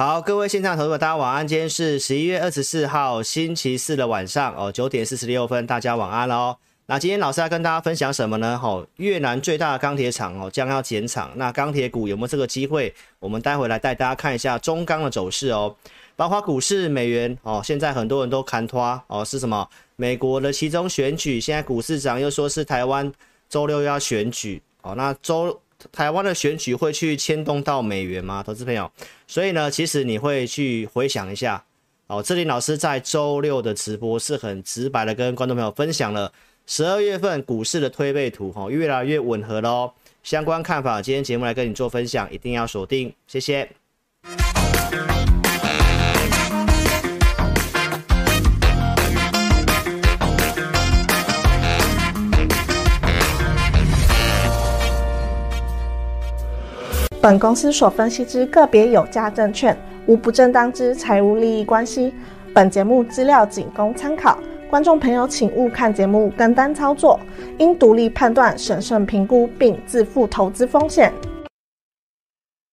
好，各位线上投资者，大家晚安。今天是十一月二十四号星期四的晚上哦，九点四十六分，大家晚安喽。那今天老师要跟大家分享什么呢？哦，越南最大的钢铁厂哦将要减产，那钢铁股有没有这个机会？我们待会来带大家看一下中钢的走势哦，包括股市、美元哦，现在很多人都看拖哦，是什么？美国的其中选举，现在股市涨又说是台湾周六要选举哦，那周。台湾的选举会去牵动到美元吗？投资朋友，所以呢，其实你会去回想一下哦。志玲老师在周六的直播是很直白的跟观众朋友分享了十二月份股市的推背图，哈，越来越吻合喽。相关看法，今天节目来跟你做分享，一定要锁定，谢谢。本公司所分析之个别有价证券，无不正当之财务利益关系。本节目资料仅供参考，观众朋友请勿看节目跟单操作，应独立判断、审慎评估并自负投资风险。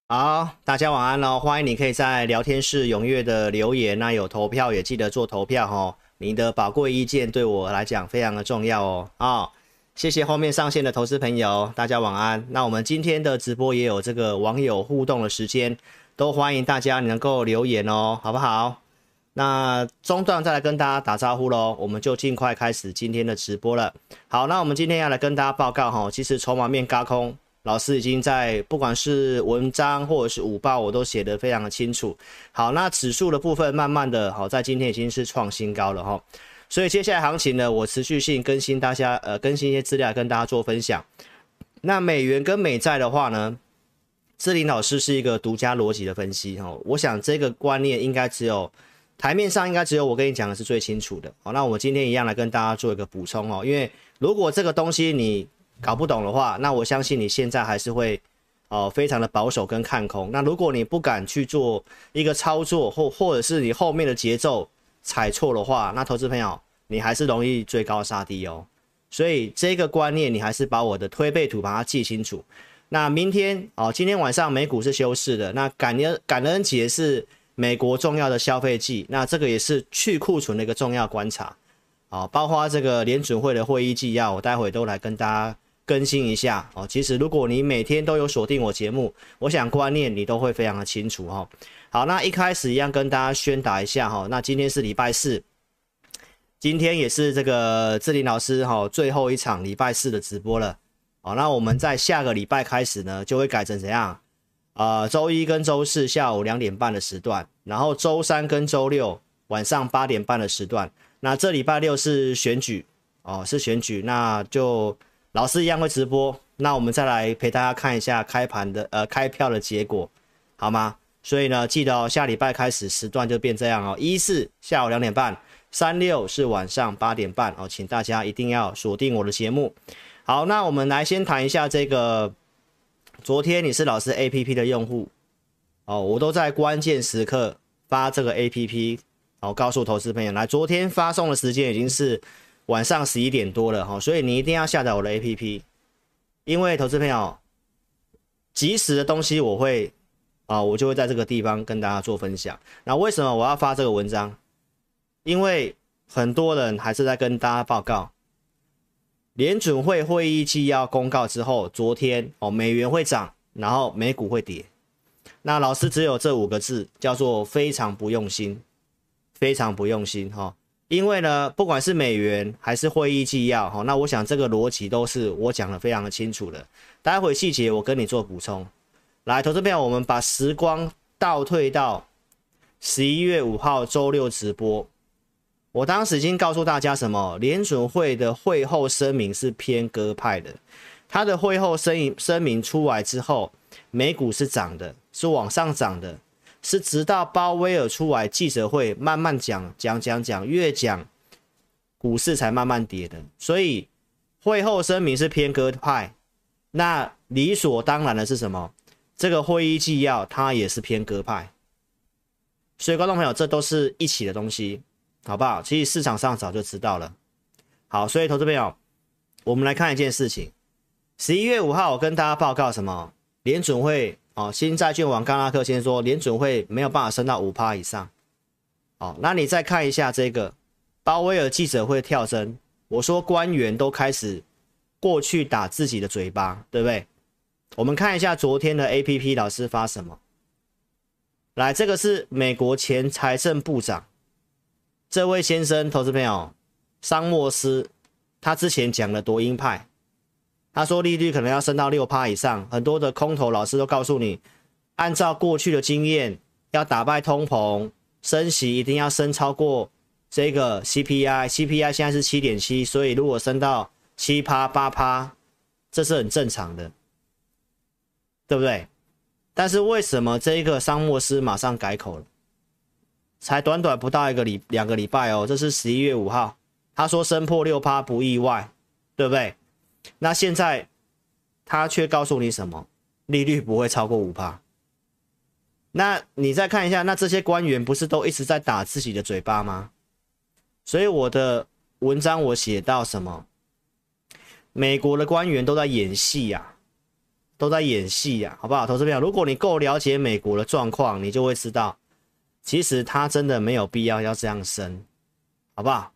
好，大家晚安喽！欢迎你可以在聊天室踊跃的留言，那有投票也记得做投票哦，你的宝贵意见对我来讲非常的重要哦啊。哦谢谢后面上线的投资朋友，大家晚安。那我们今天的直播也有这个网友互动的时间，都欢迎大家能够留言哦，好不好？那中段再来跟大家打招呼喽，我们就尽快开始今天的直播了。好，那我们今天要来跟大家报告哈，其实筹码面轧空，老师已经在不管是文章或者是午报，我都写得非常的清楚。好，那指数的部分慢慢的好，在今天已经是创新高了哈。所以接下来行情呢，我持续性更新大家，呃，更新一些资料跟大家做分享。那美元跟美债的话呢，志林老师是一个独家逻辑的分析哈。我想这个观念应该只有台面上应该只有我跟你讲的是最清楚的。好，那我们今天一样来跟大家做一个补充哦。因为如果这个东西你搞不懂的话，那我相信你现在还是会哦非常的保守跟看空。那如果你不敢去做一个操作，或或者是你后面的节奏。踩错的话，那投资朋友你还是容易追高杀低哦。所以这个观念你还是把我的推背图把它记清楚。那明天哦，今天晚上美股是休市的。那感恩感恩节是美国重要的消费季，那这个也是去库存的一个重要观察哦。包括这个联准会的会议纪要，我待会都来跟大家更新一下哦。其实如果你每天都有锁定我节目，我想观念你都会非常的清楚哦。好，那一开始一样跟大家宣达一下哈，那今天是礼拜四，今天也是这个志林老师哈最后一场礼拜四的直播了。好，那我们在下个礼拜开始呢，就会改成怎样？呃，周一跟周四下午两点半的时段，然后周三跟周六晚上八点半的时段。那这礼拜六是选举哦，是选举，那就老师一样会直播。那我们再来陪大家看一下开盘的呃开票的结果，好吗？所以呢，记得哦，下礼拜开始时段就变这样哦。一四下午两点半，三六是晚上八点半哦，请大家一定要锁定我的节目。好，那我们来先谈一下这个，昨天你是老师 APP 的用户哦，我都在关键时刻发这个 APP 哦，告诉投资朋友来，昨天发送的时间已经是晚上十一点多了哈，所以你一定要下载我的 APP，因为投资朋友及时的东西我会。啊，我就会在这个地方跟大家做分享。那为什么我要发这个文章？因为很多人还是在跟大家报告，联准会会议纪要公告之后，昨天哦，美元会涨，然后美股会跌。那老师只有这五个字，叫做非常不用心，非常不用心哈。因为呢，不管是美元还是会议纪要哈，那我想这个逻辑都是我讲的非常的清楚的。待会细节我跟你做补充。来，投资朋友，我们把时光倒退到十一月五号周六直播。我当时已经告诉大家什么？联准会的会后声明是偏鸽派的。他的会后声明声明出来之后，美股是涨的，是往上涨的，是直到鲍威尔出来记者会慢慢讲讲讲讲，越讲股市才慢慢跌的。所以会后声明是偏鸽派，那理所当然的是什么？这个会议纪要，它也是偏鸽派，所以观众朋友，这都是一起的东西，好不好？其实市场上早就知道了。好，所以投资朋友，我们来看一件事情。十一月五号，我跟大家报告什么？联准会哦，新债券王刚拉克先说，联准会没有办法升到五趴以上。哦，那你再看一下这个鲍威尔记者会跳针，我说官员都开始过去打自己的嘴巴，对不对？我们看一下昨天的 APP 老师发什么。来，这个是美国前财政部长，这位先生，投资朋友，桑莫斯，他之前讲了多鹰派。他说利率可能要升到六趴以上，很多的空头老师都告诉你，按照过去的经验，要打败通膨，升息一定要升超过这个 CPI，CPI 现在是七点七，所以如果升到七趴八趴，这是很正常的，对不对？但是为什么这一个桑莫斯马上改口了？才短短不到一个礼两个礼拜哦，这是十一月五号，他说升破六趴不意外，对不对？那现在他却告诉你什么？利率不会超过五趴。那你再看一下，那这些官员不是都一直在打自己的嘴巴吗？所以我的文章我写到什么？美国的官员都在演戏呀，都在演戏呀，好不好？投资朋友，如果你够了解美国的状况，你就会知道，其实他真的没有必要要这样升，好不好？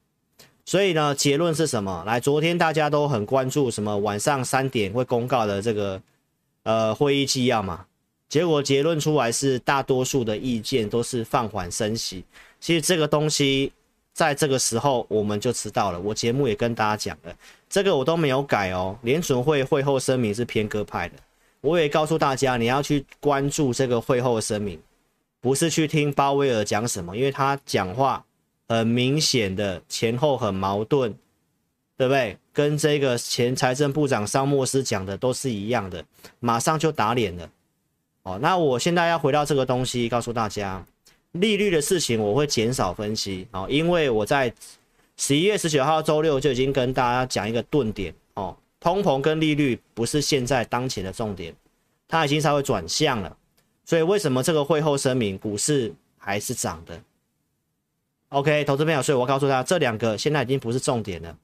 所以呢，结论是什么？来，昨天大家都很关注什么？晚上三点会公告的这个呃会议纪要嘛？结果结论出来是大多数的意见都是放缓升息。其实这个东西在这个时候我们就知道了。我节目也跟大家讲了，这个我都没有改哦。联准会会后声明是偏鸽派的，我也告诉大家你要去关注这个会后声明，不是去听鲍威尔讲什么，因为他讲话。很明显的前后很矛盾，对不对？跟这个前财政部长桑莫斯讲的都是一样的，马上就打脸了。哦，那我现在要回到这个东西，告诉大家，利率的事情我会减少分析哦，因为我在十一月十九号周六就已经跟大家讲一个顿点，通膨跟利率不是现在当前的重点，它已经稍微转向了，所以为什么这个会后声明股市还是涨的？OK，投资朋友，所以我告诉他，这两个现在已经不是重点了。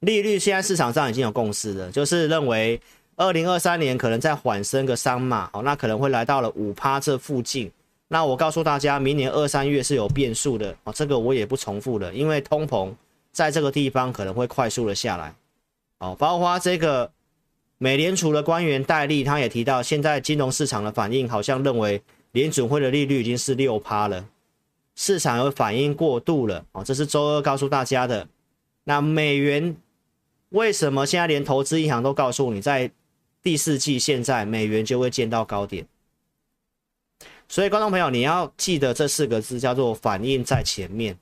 利率现在市场上已经有共识了，就是认为二零二三年可能再缓升个三码，哦，那可能会来到了五趴这附近。那我告诉大家，明年二三月是有变数的哦，这个我也不重复了，因为通膨在这个地方可能会快速的下来。哦，包括这个美联储的官员戴利，他也提到，现在金融市场的反应好像认为联准会的利率已经是六趴了。市场有反应过度了哦，这是周二告诉大家的。那美元为什么现在连投资银行都告诉你，在第四季现在美元就会见到高点？所以观众朋友，你要记得这四个字叫做反应在前面，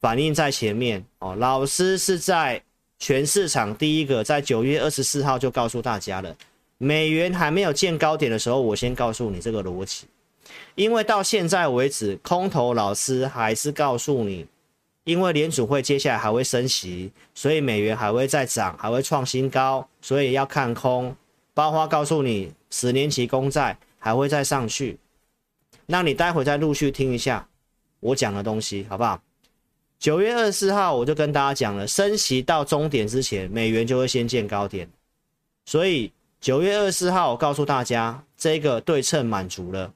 反应在前面哦。老师是在全市场第一个，在九月二十四号就告诉大家了，美元还没有见高点的时候，我先告诉你这个逻辑。因为到现在为止，空头老师还是告诉你，因为联储会接下来还会升息，所以美元还会再涨，还会创新高，所以要看空。包括告诉你，十年期公债还会再上去。那你待会再陆续听一下我讲的东西，好不好？九月二十四号我就跟大家讲了，升息到终点之前，美元就会先见高点。所以九月二十四号我告诉大家，这个对称满足了。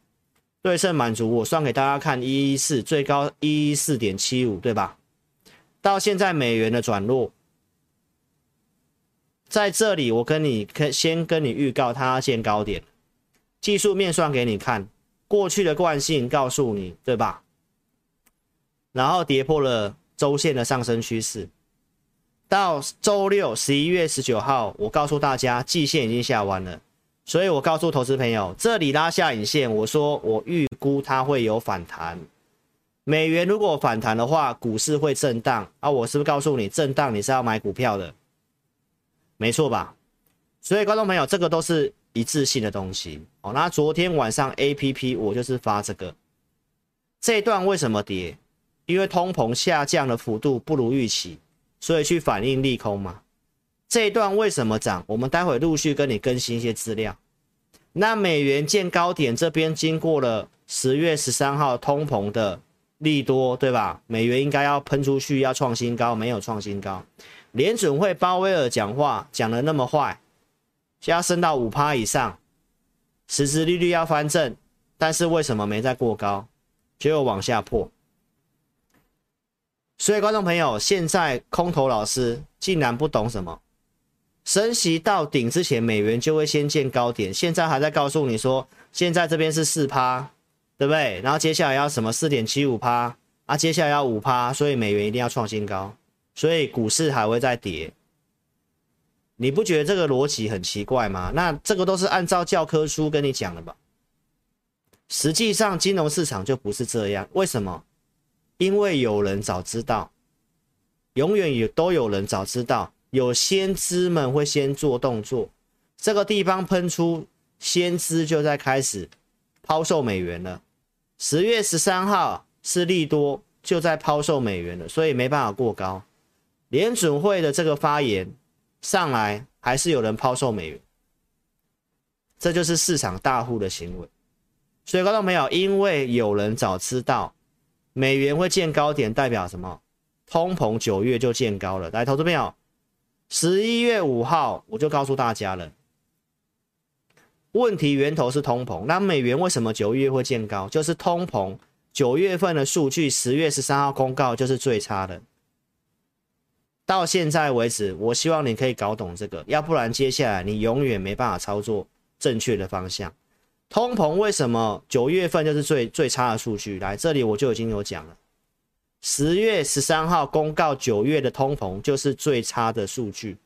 对称满足，我算给大家看，一一四最高一一四点七五，对吧？到现在美元的转弱，在这里我跟你先跟你预告，它见高点，技术面算给你看，过去的惯性告诉你，对吧？然后跌破了周线的上升趋势，到周六十一月十九号，我告诉大家，季线已经下弯了。所以我告诉投资朋友，这里拉下影线，我说我预估它会有反弹。美元如果反弹的话，股市会震荡啊！我是不是告诉你，震荡你是要买股票的？没错吧？所以观众朋友，这个都是一致性的东西哦。那昨天晚上 APP 我就是发这个，这一段为什么跌？因为通膨下降的幅度不如预期，所以去反映利空嘛。这一段为什么涨？我们待会陆续跟你更新一些资料。那美元见高点这边经过了十月十三号通膨的利多，对吧？美元应该要喷出去，要创新高，没有创新高。联准会鲍威尔讲话讲得那么坏，现在升到五趴以上，实质利率要翻正，但是为什么没再过高，结果往下破？所以观众朋友，现在空头老师竟然不懂什么，升息到顶之前，美元就会先见高点，现在还在告诉你说，现在这边是四趴，对不对？然后接下来要什么四点七五趴啊？接下来要五趴，所以美元一定要创新高，所以股市还会再跌。你不觉得这个逻辑很奇怪吗？那这个都是按照教科书跟你讲的吧？实际上金融市场就不是这样，为什么？因为有人早知道，永远也都有人早知道，有先知们会先做动作，这个地方喷出先知就在开始抛售美元了。十月十三号是利多就在抛售美元了，所以没办法过高。联准会的这个发言。上来还是有人抛售美元，这就是市场大户的行为。所以观众朋友，因为有人早知道美元会见高点，代表什么？通膨九月就见高了。来，投资朋友，十一月五号我就告诉大家了，问题源头是通膨。那美元为什么九月会见高？就是通膨九月份的数据，十月十三号公告就是最差的。到现在为止，我希望你可以搞懂这个，要不然接下来你永远没办法操作正确的方向。通膨为什么九月份就是最最差的数据？来这里我就已经有讲了，十月十三号公告九月的通膨就是最差的数据，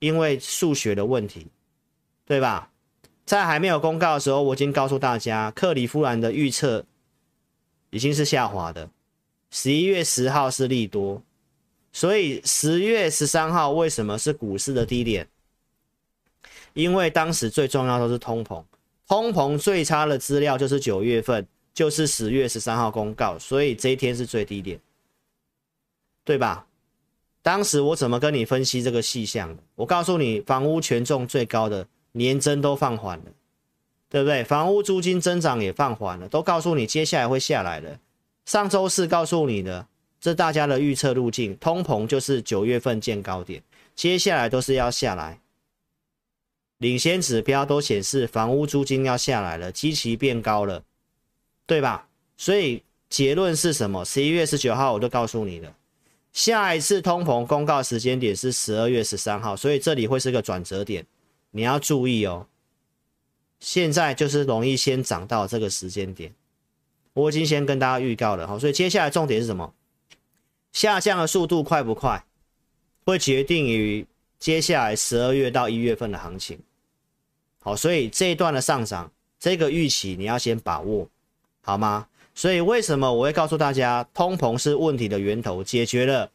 因为数学的问题，对吧？在还没有公告的时候，我已经告诉大家，克里夫兰的预测已经是下滑的，十一月十号是利多。所以十月十三号为什么是股市的低点？因为当时最重要的是通膨，通膨最差的资料就是九月份，就是十月十三号公告，所以这一天是最低点，对吧？当时我怎么跟你分析这个细项？我告诉你，房屋权重最高的年增都放缓了，对不对？房屋租金增长也放缓了，都告诉你接下来会下来了。上周四告诉你的。这大家的预测路径，通膨就是九月份见高点，接下来都是要下来。领先指标都显示房屋租金要下来了，基期变高了，对吧？所以结论是什么？十一月十九号我就告诉你了，下一次通膨公告时间点是十二月十三号，所以这里会是个转折点，你要注意哦。现在就是容易先涨到这个时间点，我已经先跟大家预告了，好，所以接下来重点是什么？下降的速度快不快，会决定于接下来十二月到一月份的行情。好，所以这一段的上涨，这个预期你要先把握，好吗？所以为什么我会告诉大家，通膨是问题的源头，解决了，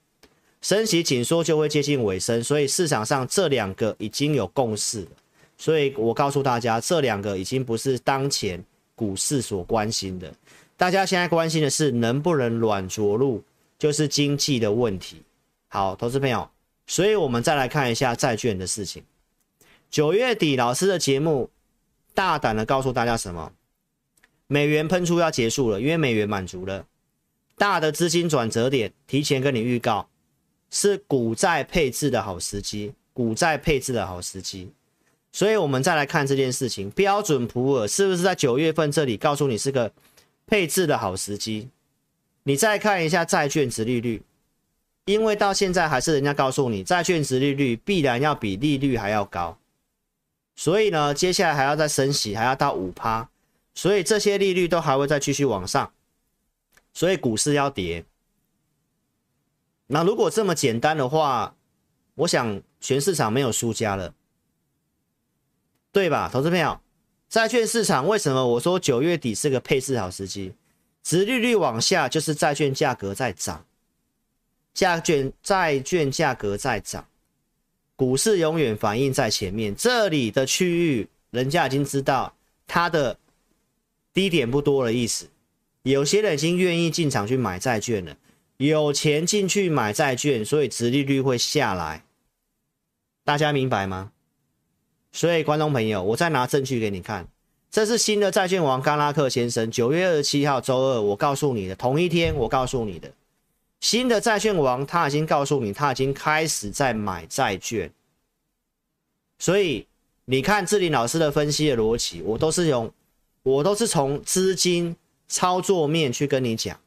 升息紧缩就会接近尾声。所以市场上这两个已经有共识了，所以我告诉大家，这两个已经不是当前股市所关心的，大家现在关心的是能不能软着陆。就是经济的问题。好，投资朋友，所以我们再来看一下债券的事情。九月底老师的节目大胆的告诉大家什么？美元喷出要结束了，因为美元满足了大的资金转折点，提前跟你预告，是股债配置的好时机，股债配置的好时机。所以我们再来看这件事情，标准普尔是不是在九月份这里告诉你是个配置的好时机？你再看一下债券殖利率，因为到现在还是人家告诉你，债券值利率必然要比利率还要高，所以呢，接下来还要再升息，还要到五趴，所以这些利率都还会再继续往上，所以股市要跌。那如果这么简单的话，我想全市场没有输家了，对吧？投资朋友，债券市场为什么我说九月底是个配置好时机？值利率往下就是债券价格在涨，债券债券价格在涨，股市永远反映在前面。这里的区域，人家已经知道它的低点不多的意思。有些人已经愿意进场去买债券了，有钱进去买债券，所以殖利率会下来。大家明白吗？所以观众朋友，我再拿证据给你看。这是新的债券王甘拉克先生，九月二十七号周二，我告诉你的同一天，我告诉你的新的债券王，他已经告诉你，他已经开始在买债券。所以你看志林老师的分析的逻辑，我都是用，我都是从资金操作面去跟你讲，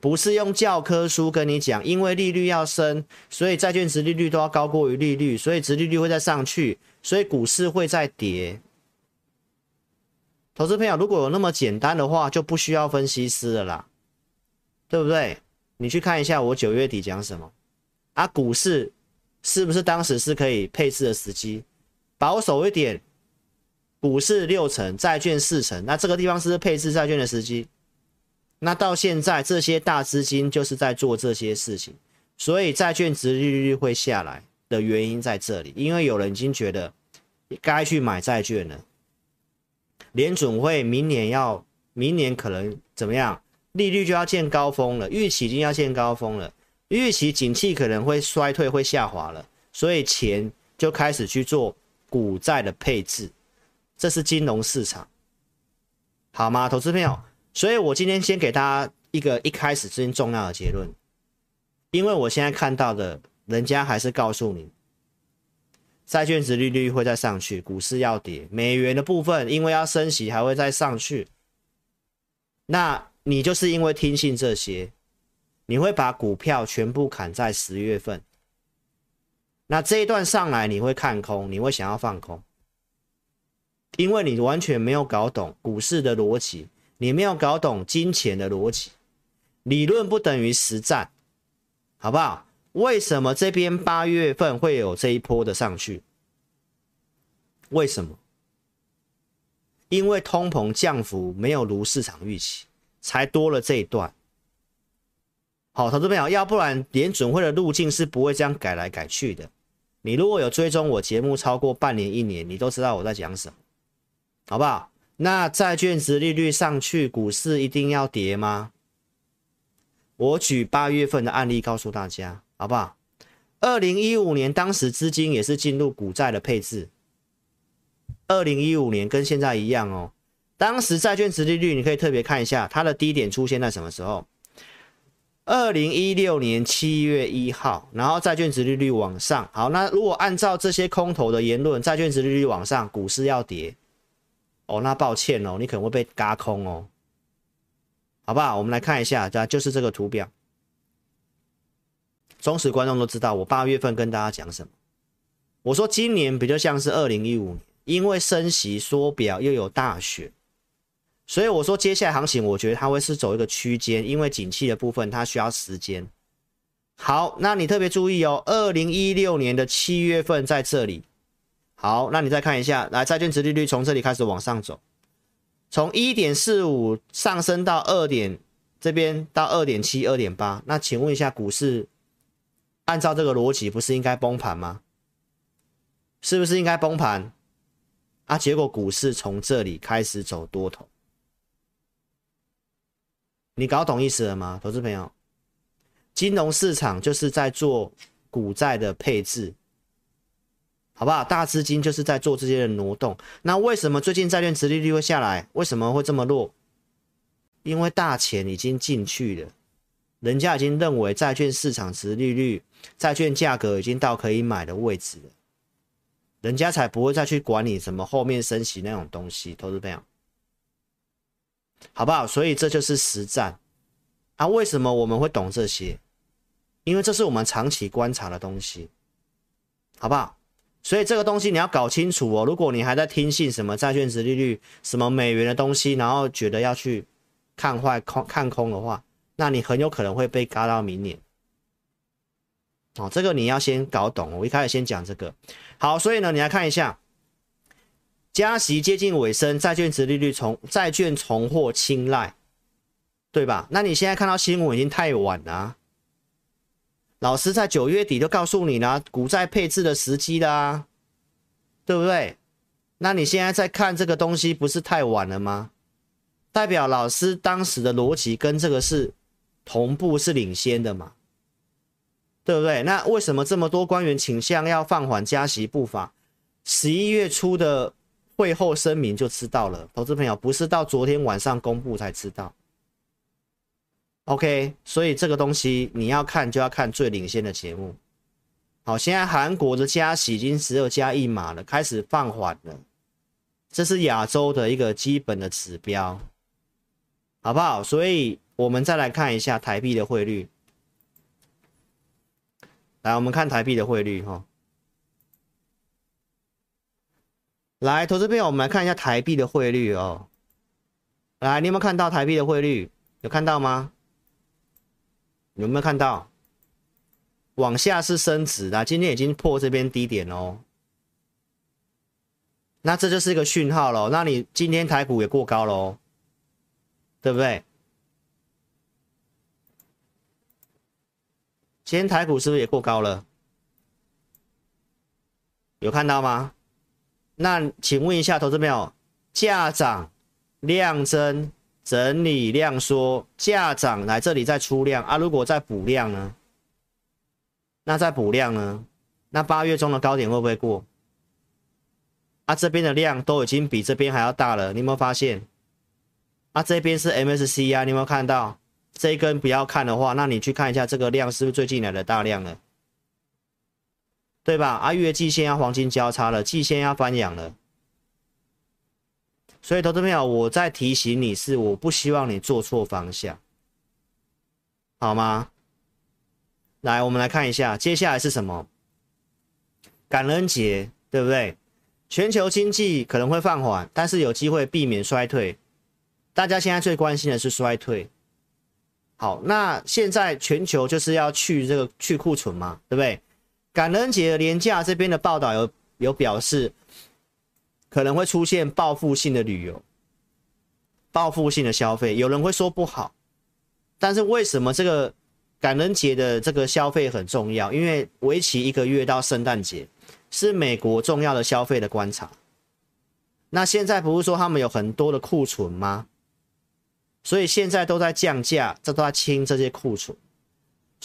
不是用教科书跟你讲。因为利率要升，所以债券殖利率都要高过于利率，所以殖利率会再上去，所以股市会再跌。投资朋友，如果有那么简单的话，就不需要分析师了啦，对不对？你去看一下我九月底讲什么啊？股市是不是当时是可以配置的时机？保守一点，股市六成，债券四成，那这个地方是不是配置债券的时机？那到现在这些大资金就是在做这些事情，所以债券殖利率会下来的原因在这里，因为有人已经觉得该去买债券了。联准会明年要，明年可能怎么样？利率就要见高峰了，预期已经要见高峰了，预期景气可能会衰退，会下滑了，所以钱就开始去做股债的配置，这是金融市场，好吗？投资朋友，所以我今天先给大家一个一开始最重要的结论，因为我现在看到的，人家还是告诉你。债券值利率会再上去，股市要跌，美元的部分因为要升息还会再上去。那你就是因为听信这些，你会把股票全部砍在十月份。那这一段上来你会看空，你会想要放空，因为你完全没有搞懂股市的逻辑，你没有搞懂金钱的逻辑，理论不等于实战，好不好？为什么这边八月份会有这一波的上去？为什么？因为通膨降幅没有如市场预期，才多了这一段。好，投资朋友，要不然连准会的路径是不会这样改来改去的。你如果有追踪我节目超过半年、一年，你都知道我在讲什么，好不好？那债券殖利率上去，股市一定要跌吗？我举八月份的案例告诉大家。好不好？二零一五年当时资金也是进入股债的配置。二零一五年跟现在一样哦。当时债券殖利率你可以特别看一下，它的低点出现在什么时候？二零一六年七月一号，然后债券殖利率往上。好，那如果按照这些空头的言论，债券殖利率往上，股市要跌。哦，那抱歉哦，你可能会被嘎空哦。好不好？我们来看一下，这就是这个图表。忠实观众都知道，我八月份跟大家讲什么？我说今年比较像是二零一五年，因为升息缩表又有大选，所以我说接下来行情，我觉得它会是走一个区间，因为景气的部分它需要时间。好，那你特别注意哦，二零一六年的七月份在这里。好，那你再看一下，来债券殖利率从这里开始往上走，从一点四五上升到二点这边到二点七、二点八。那请问一下股市？按照这个逻辑，不是应该崩盘吗？是不是应该崩盘啊？结果股市从这里开始走多头，你搞懂意思了吗，投资朋友？金融市场就是在做股债的配置，好不好？大资金就是在做这些的挪动。那为什么最近债券殖利率会下来？为什么会这么弱？因为大钱已经进去了。人家已经认为债券市场殖利率、债券价格已经到可以买的位置了，人家才不会再去管你什么后面升息那种东西，投资朋友，好不好？所以这就是实战啊！为什么我们会懂这些？因为这是我们长期观察的东西，好不好？所以这个东西你要搞清楚哦。如果你还在听信什么债券值利率、什么美元的东西，然后觉得要去看坏空看空的话，那你很有可能会被嘎到明年，哦，这个你要先搞懂。我一开始先讲这个，好，所以呢，你来看一下，加息接近尾声，债券殖利率重债券重获青睐，对吧？那你现在看到新闻已经太晚了，老师在九月底就告诉你了，股债配置的时机啦，对不对？那你现在在看这个东西，不是太晚了吗？代表老师当时的逻辑跟这个是。同步是领先的嘛，对不对？那为什么这么多官员倾向要放缓加息步伐？十一月初的会后声明就知道了，投资朋友不是到昨天晚上公布才知道。OK，所以这个东西你要看就要看最领先的节目，好，现在韩国的加息已经只有加一码了，开始放缓了，这是亚洲的一个基本的指标，好不好？所以我们再来看一下台币的汇率。来，我们看台币的汇率哈。来，投资朋友，我们来看一下台币的汇率哦。来，你有没有看到台币的汇率？有看到吗？有没有看到？往下是升值的，今天已经破这边低点哦。那这就是一个讯号喽。那你今天台股也过高喽，对不对？今天台股是不是也过高了？有看到吗？那请问一下，投资朋友，价涨量增整理量缩，价涨来这里再出量啊？如果再补量呢？那再补量呢？那八月中的高点会不会过？啊，这边的量都已经比这边还要大了，你有没有发现？啊，这边是 MSCI 啊，你有没有看到？这一根不要看的话，那你去看一下这个量是不是最近来的大量了？对吧？啊，月季线要黄金交叉了，季线要翻阳了，所以投资朋友，我在提醒你是，我不希望你做错方向，好吗？来，我们来看一下，接下来是什么？感恩节，对不对？全球经济可能会放缓，但是有机会避免衰退。大家现在最关心的是衰退。好，那现在全球就是要去这个去库存嘛，对不对？感恩节的连假这边的报道有有表示，可能会出现报复性的旅游、报复性的消费。有人会说不好，但是为什么这个感恩节的这个消费很重要？因为为期一个月到圣诞节是美国重要的消费的观察。那现在不是说他们有很多的库存吗？所以现在都在降价，这都在清这些库存。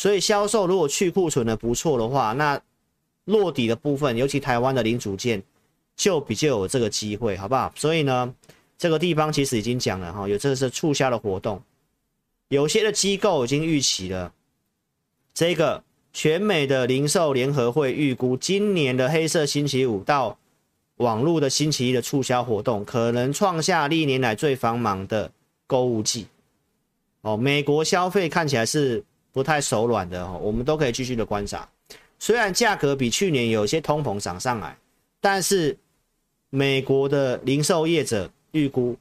所以销售如果去库存的不错的话，那落底的部分，尤其台湾的零组件就比较有这个机会，好不好？所以呢，这个地方其实已经讲了哈，有这个是促销的活动，有些的机构已经预期了，这个全美的零售联合会预估，今年的黑色星期五到网络的星期一的促销活动，可能创下历年来最繁忙的购物季。哦，美国消费看起来是。不太手软的哦，我们都可以继续的观察。虽然价格比去年有些通膨涨上来，但是美国的零售业者预估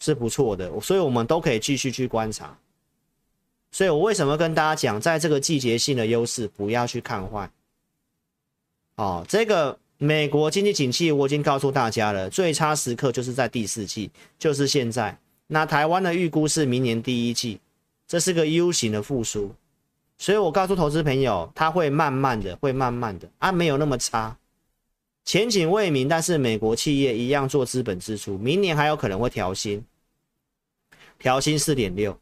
是不错的，所以我们都可以继续去观察。所以我为什么跟大家讲，在这个季节性的优势，不要去看坏。哦，这个美国经济景气我已经告诉大家了，最差时刻就是在第四季，就是现在。那台湾的预估是明年第一季。这是个 U 型的复苏，所以我告诉投资朋友，它会慢慢的，会慢慢的啊，没有那么差，前景未明。但是美国企业一样做资本支出，明年还有可能会调薪，调薪四点六。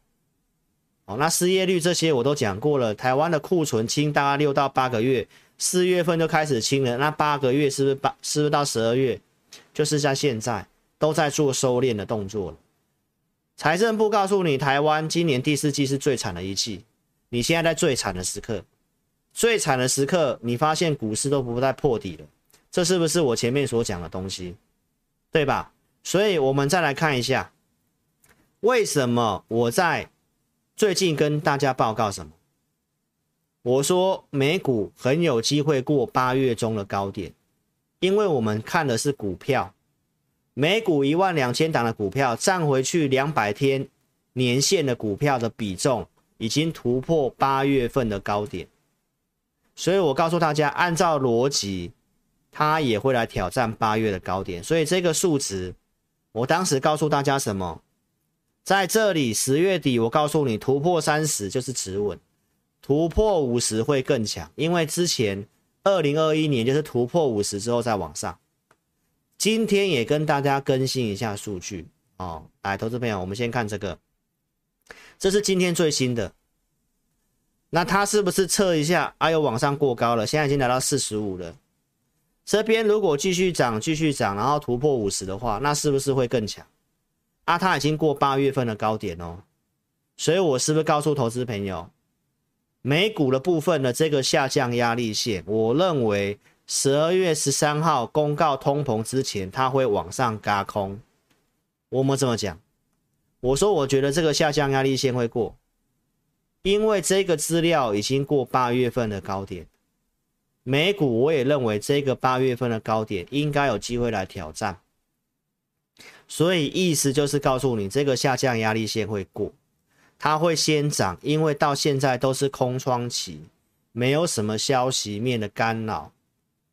哦，那失业率这些我都讲过了，台湾的库存清大概六到八个月，四月份就开始清了，那八个月是不是八？是不是到十二月？就是在现在都在做收敛的动作了。财政部告诉你，台湾今年第四季是最惨的一季。你现在在最惨的时刻，最惨的时刻，你发现股市都不再破底了，这是不是我前面所讲的东西？对吧？所以，我们再来看一下，为什么我在最近跟大家报告什么？我说美股很有机会过八月中的高点，因为我们看的是股票。每股一万两千档的股票占回去两百天年限的股票的比重已经突破八月份的高点，所以我告诉大家，按照逻辑，它也会来挑战八月的高点。所以这个数值，我当时告诉大家什么？在这里十月底，我告诉你突破三十就是止稳，突破五十会更强，因为之前二零二一年就是突破五十之后再往上。今天也跟大家更新一下数据哦，来，投资朋友，我们先看这个，这是今天最新的。那它是不是测一下？哎呦，往上过高了，现在已经来到四十五了。这边如果继续涨，继续涨，然后突破五十的话，那是不是会更强？啊，它已经过八月份的高点哦，所以我是不是告诉投资朋友，美股的部分的，这个下降压力线，我认为十二月十三号公告通膨之前，它会往上轧空。我们这么讲，我说我觉得这个下降压力线会过，因为这个资料已经过八月份的高点。美股我也认为这个八月份的高点应该有机会来挑战，所以意思就是告诉你，这个下降压力线会过，它会先涨，因为到现在都是空窗期，没有什么消息面的干扰，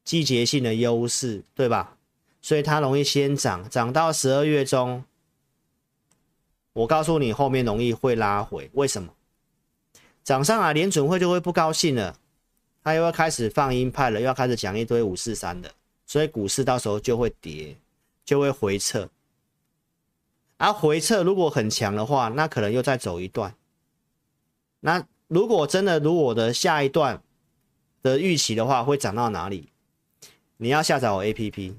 季节性的优势，对吧？所以它容易先涨，涨到十二月中，我告诉你后面容易会拉回，为什么？涨上来联准会就会不高兴了。他又要开始放鹰派了，又要开始讲一堆五四三的，所以股市到时候就会跌，就会回撤。而回撤如果很强的话，那可能又再走一段。那如果真的如我的下一段的预期的话，会涨到哪里？你要下载我 APP，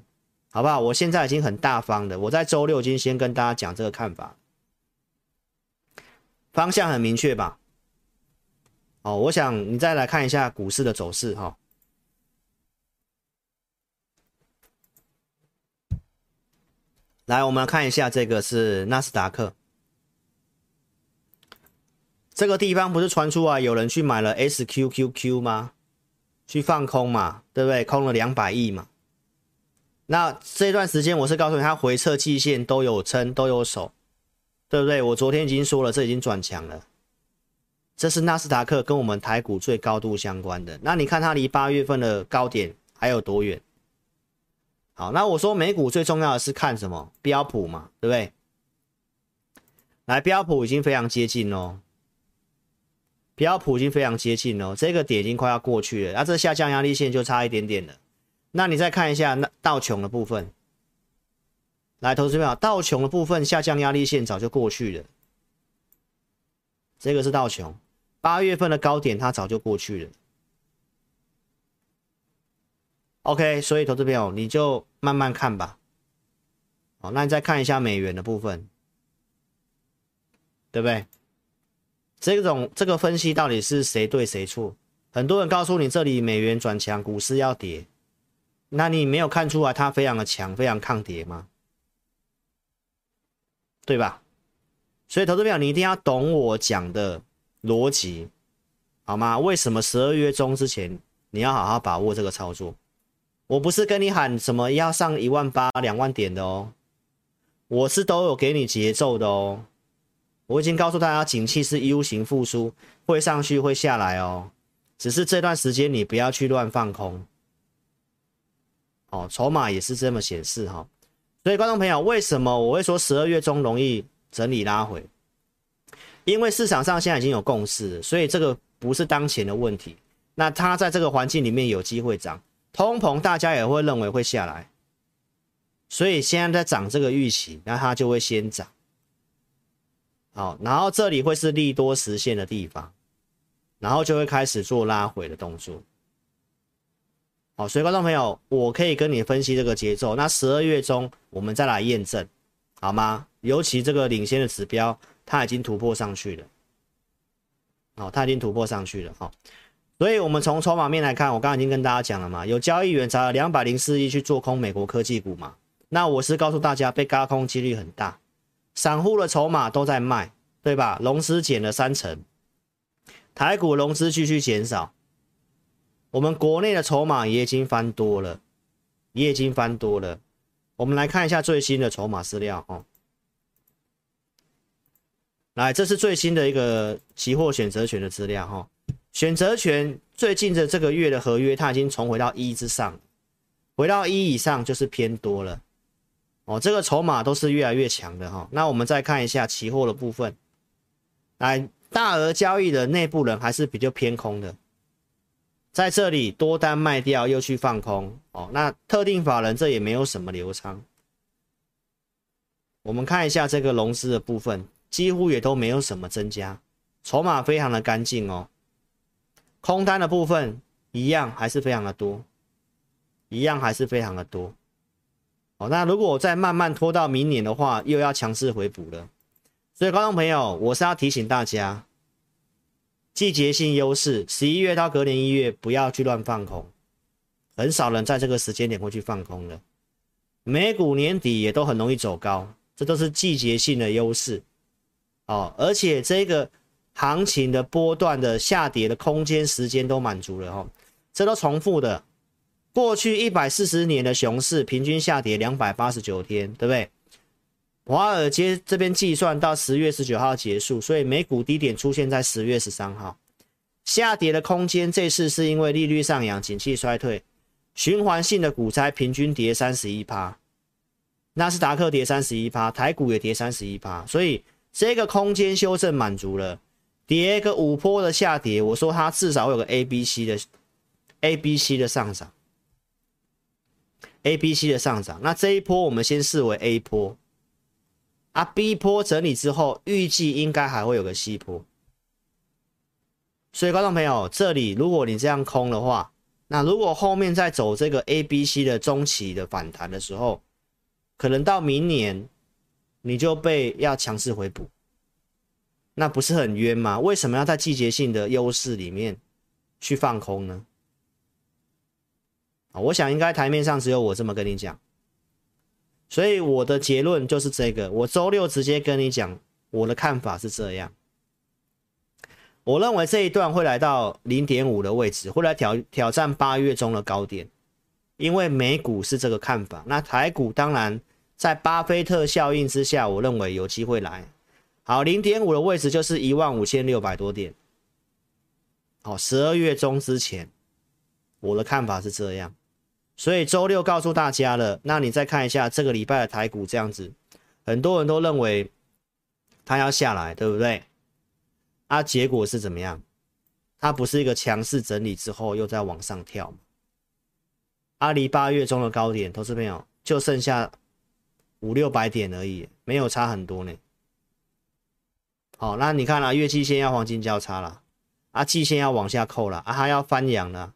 好不好？我现在已经很大方的，我在周六已经先跟大家讲这个看法，方向很明确吧？哦，我想你再来看一下股市的走势哈、哦。来，我们来看一下这个是纳斯达克，这个地方不是传出来有人去买了 SQQQ 吗？去放空嘛，对不对？空了两百亿嘛。那这段时间我是告诉你，它回撤季线都有撑，都有守，对不对？我昨天已经说了，这已经转强了。这是纳斯达克跟我们台股最高度相关的。那你看它离八月份的高点还有多远？好，那我说美股最重要的是看什么？标普嘛，对不对？来，标普已经非常接近哦，标普已经非常接近哦，这个点已经快要过去了。那这下降压力线就差一点点了。那你再看一下那道琼的部分，来，投资朋友，道琼的部分下降压力线早就过去了。这个是道琼。八月份的高点，它早就过去了。OK，所以投资朋友你就慢慢看吧。好，那你再看一下美元的部分，对不对？这种这个分析到底是谁对谁错？很多人告诉你这里美元转强，股市要跌，那你没有看出来它非常的强，非常抗跌吗？对吧？所以投资朋友你一定要懂我讲的。逻辑好吗？为什么十二月中之前你要好好把握这个操作？我不是跟你喊什么要上一万八、两万点的哦，我是都有给你节奏的哦。我已经告诉大家，景气是 U 型复苏，会上去会下来哦。只是这段时间你不要去乱放空。哦，筹码也是这么显示哈。所以观众朋友，为什么我会说十二月中容易整理拉回？因为市场上现在已经有共识，所以这个不是当前的问题。那它在这个环境里面有机会涨，通膨大家也会认为会下来，所以现在在涨这个预期，那它就会先涨。好，然后这里会是利多实现的地方，然后就会开始做拉回的动作。好，所以观众朋友，我可以跟你分析这个节奏。那十二月中我们再来验证，好吗？尤其这个领先的指标。它已经突破上去了，好，它已经突破上去了，好，所以我们从筹码面来看，我刚刚已经跟大家讲了嘛，有交易员砸了两百零四亿去做空美国科技股嘛，那我是告诉大家被轧空几率很大，散户的筹码都在卖，对吧？融资减了三成，台股融资继续减少，我们国内的筹码也已经翻多了，也已经翻多了，我们来看一下最新的筹码资料哦。来，这是最新的一个期货选择权的资料哈。选择权最近的这个月的合约，它已经重回到一之上，回到一以上就是偏多了哦。这个筹码都是越来越强的哈。那我们再看一下期货的部分，来，大额交易的内部人还是比较偏空的，在这里多单卖掉又去放空哦。那特定法人这也没有什么流仓。我们看一下这个融资的部分。几乎也都没有什么增加，筹码非常的干净哦。空单的部分一样还是非常的多，一样还是非常的多。哦，那如果我再慢慢拖到明年的话，又要强势回补了。所以观众朋友，我是要提醒大家，季节性优势，十一月到隔年一月不要去乱放空，很少人在这个时间点会去放空的。美股年底也都很容易走高，这都是季节性的优势哦，而且这个行情的波段的下跌的空间时间都满足了哦，这都重复的。过去一百四十年的熊市平均下跌两百八十九天，对不对？华尔街这边计算到十月十九号结束，所以美股低点出现在十月十三号，下跌的空间这次是因为利率上扬、景气衰退。循环性的股灾平均跌三十一趴，纳斯达克跌三十一趴，台股也跌三十一趴，所以这个空间修正满足了，跌个五波的下跌，我说它至少有个 A、B、C 的 A、B、C 的上涨，A、B、C 的上涨，那这一波我们先视为 A 波，啊 B 波整理之后，预计应该还会有个 C 波，所以观众朋友，这里如果你这样空的话。那如果后面再走这个 A、B、C 的中期的反弹的时候，可能到明年你就被要强势回补，那不是很冤吗？为什么要在季节性的优势里面去放空呢？我想应该台面上只有我这么跟你讲，所以我的结论就是这个，我周六直接跟你讲，我的看法是这样。我认为这一段会来到零点五的位置，会来挑挑战八月中的高点，因为美股是这个看法。那台股当然在巴菲特效应之下，我认为有机会来。好，零点五的位置就是一万五千六百多点。好，十二月中之前，我的看法是这样。所以周六告诉大家了，那你再看一下这个礼拜的台股这样子，很多人都认为它要下来，对不对？啊，结果是怎么样？它不是一个强势整理之后又在往上跳吗？阿离八月中的高点，投资朋友就剩下五六百点而已，没有差很多呢。好，那你看啦、啊，月季线要黄金交叉了，啊，季线要往下扣了，啊，它要翻阳了，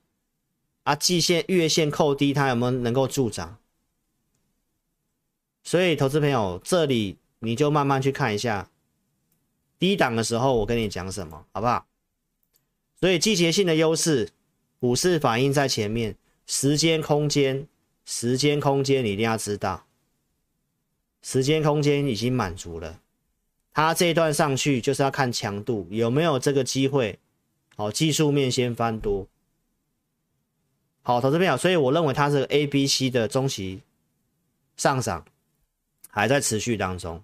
啊，季线月线扣低，它有没有能够助涨？所以，投资朋友这里你就慢慢去看一下。低档的时候，我跟你讲什么，好不好？所以季节性的优势，股市反应在前面，时间空间，时间空间你一定要知道，时间空间已经满足了，它这一段上去就是要看强度有没有这个机会，好，技术面先翻多，好，投资朋友，所以我认为它是 A、B、C 的中期上涨还在持续当中，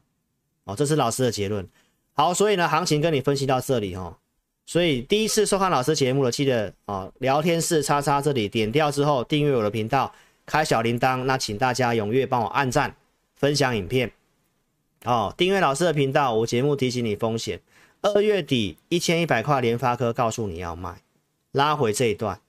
哦，这是老师的结论。好，所以呢，行情跟你分析到这里哈，所以第一次收看老师节目的，记得啊，聊天室叉叉这里点掉之后，订阅我的频道，开小铃铛，那请大家踊跃帮我按赞、分享影片，哦，订阅老师的频道，我节目提醒你风险，二月底一千一百块联发科告诉你要卖，拉回这一段，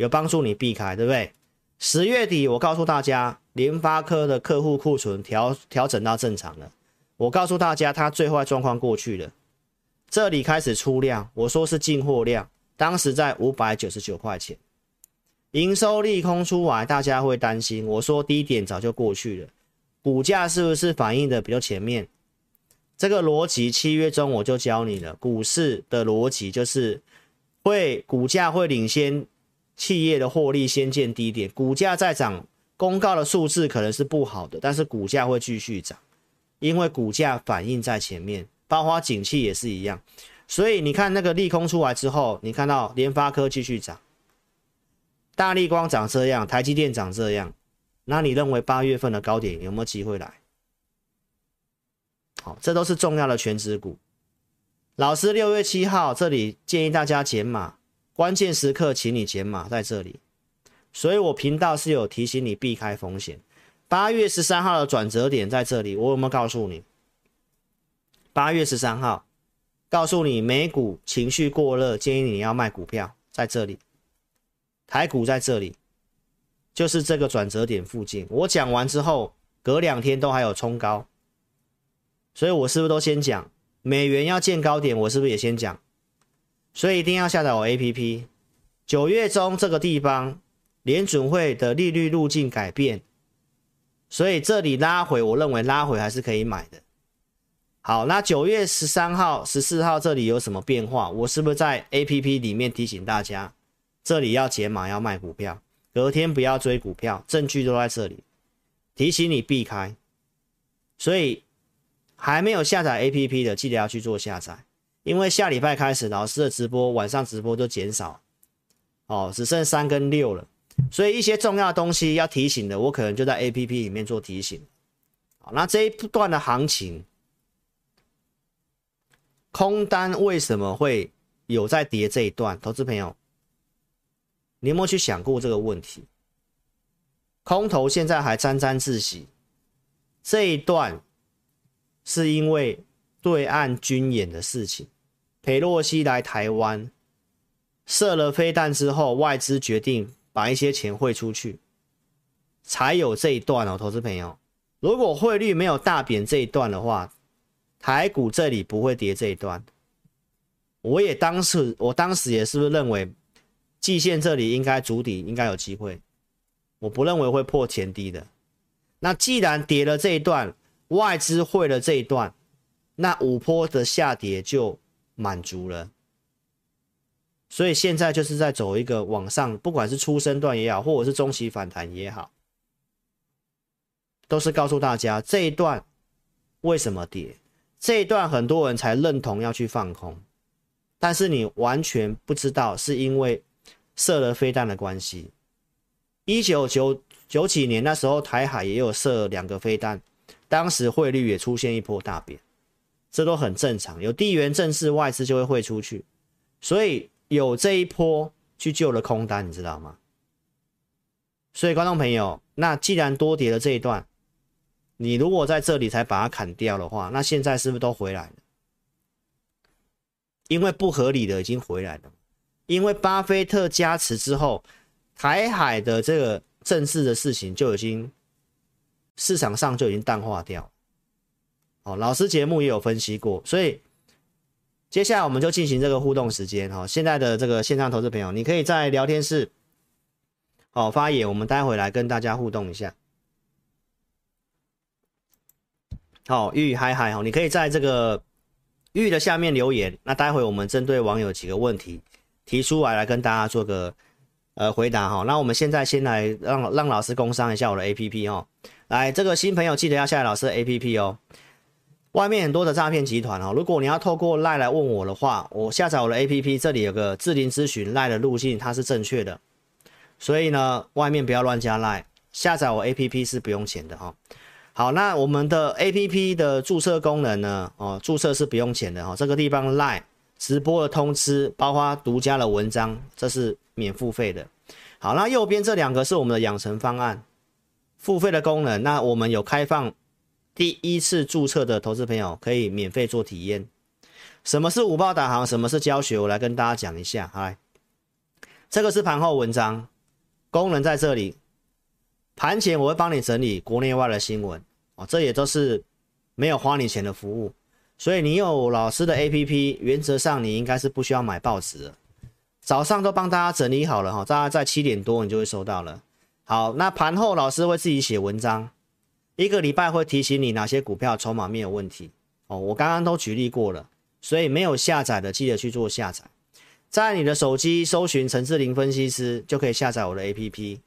有帮助你避开，对不对？十月底我告诉大家，联发科的客户库存调调整到正常了。我告诉大家，它最坏状况过去了，这里开始出量，我说是进货量，当时在五百九十九块钱，营收利空出来，大家会担心，我说低点早就过去了，股价是不是反映的比较前面？这个逻辑七月中我就教你了，股市的逻辑就是会股价会领先企业的获利先见低点，股价再涨，公告的数字可能是不好的，但是股价会继续涨。因为股价反应在前面，包括景气也是一样，所以你看那个利空出来之后，你看到联发科继续涨，大立光涨这样，台积电涨这样，那你认为八月份的高点有没有机会来？好，这都是重要的权值股。老师六月七号这里建议大家减码，关键时刻请你减码在这里，所以我频道是有提醒你避开风险。八月十三号的转折点在这里，我有没有告诉你？八月十三号告诉你，美股情绪过热，建议你要卖股票，在这里。台股在这里，就是这个转折点附近。我讲完之后，隔两天都还有冲高，所以我是不是都先讲？美元要见高点，我是不是也先讲？所以一定要下载我 APP。九月中这个地方，联准会的利率路径改变。所以这里拉回，我认为拉回还是可以买的。好，那九月十三号、十四号这里有什么变化？我是不是在 APP 里面提醒大家，这里要解码要卖股票，隔天不要追股票，证据都在这里，提醒你避开。所以还没有下载 APP 的，记得要去做下载，因为下礼拜开始老师的直播晚上直播都减少，哦，只剩三跟六了，所以一些重要的东西要提醒的，我可能就在 APP 里面做提醒。好，那这一段的行情。空单为什么会有在跌这一段？投资朋友，你有没有去想过这个问题？空头现在还沾沾自喜，这一段是因为对岸军演的事情，裴洛西来台湾射了飞弹之后，外资决定把一些钱汇出去，才有这一段哦，投资朋友，如果汇率没有大贬这一段的话。台股这里不会跌这一段，我也当时，我当时也是不是认为季线这里应该筑底，应该有机会，我不认为会破前低的。那既然跌了这一段，外资汇了这一段，那五波的下跌就满足了。所以现在就是在走一个往上，不管是初升段也好，或者是中期反弹也好，都是告诉大家这一段为什么跌。这一段很多人才认同要去放空，但是你完全不知道是因为射了飞弹的关系。一九九九几年那时候台海也有射两个飞弹，当时汇率也出现一波大贬，这都很正常。有地缘政治，外资就会汇出去，所以有这一波去救了空单，你知道吗？所以观众朋友，那既然多跌了这一段。你如果在这里才把它砍掉的话，那现在是不是都回来了？因为不合理的已经回来了，因为巴菲特加持之后，台海的这个政治的事情就已经市场上就已经淡化掉。哦，老师节目也有分析过，所以接下来我们就进行这个互动时间。哈，现在的这个线上投资朋友，你可以在聊天室哦发言，我们待会来跟大家互动一下。好，玉嗨嗨好，你可以在这个玉的下面留言。那待会我们针对网友几个问题提出来，来跟大家做个呃回答哈。那我们现在先来让让老师工商一下我的 APP 哦。来，这个新朋友记得要下载老师的 APP 哦。外面很多的诈骗集团哦，如果你要透过赖来问我的话，我下载我的 APP，这里有个智霖咨询赖的路径，它是正确的。所以呢，外面不要乱加赖下载我 APP 是不用钱的哈。好，那我们的 APP 的注册功能呢？哦，注册是不用钱的哈、哦。这个地方 LINE 直播的通知，包括独家的文章，这是免付费的。好，那右边这两个是我们的养成方案，付费的功能。那我们有开放第一次注册的投资朋友可以免费做体验。什么是五报导航？什么是教学？我来跟大家讲一下。来，这个是盘后文章，功能在这里。盘前我会帮你整理国内外的新闻哦。这也都是没有花你钱的服务，所以你有老师的 APP，原则上你应该是不需要买报纸的。早上都帮大家整理好了哈，大家在七点多你就会收到了。好，那盘后老师会自己写文章，一个礼拜会提醒你哪些股票筹码没有问题哦。我刚刚都举例过了，所以没有下载的记得去做下载，在你的手机搜寻陈志霖分析师就可以下载我的 APP，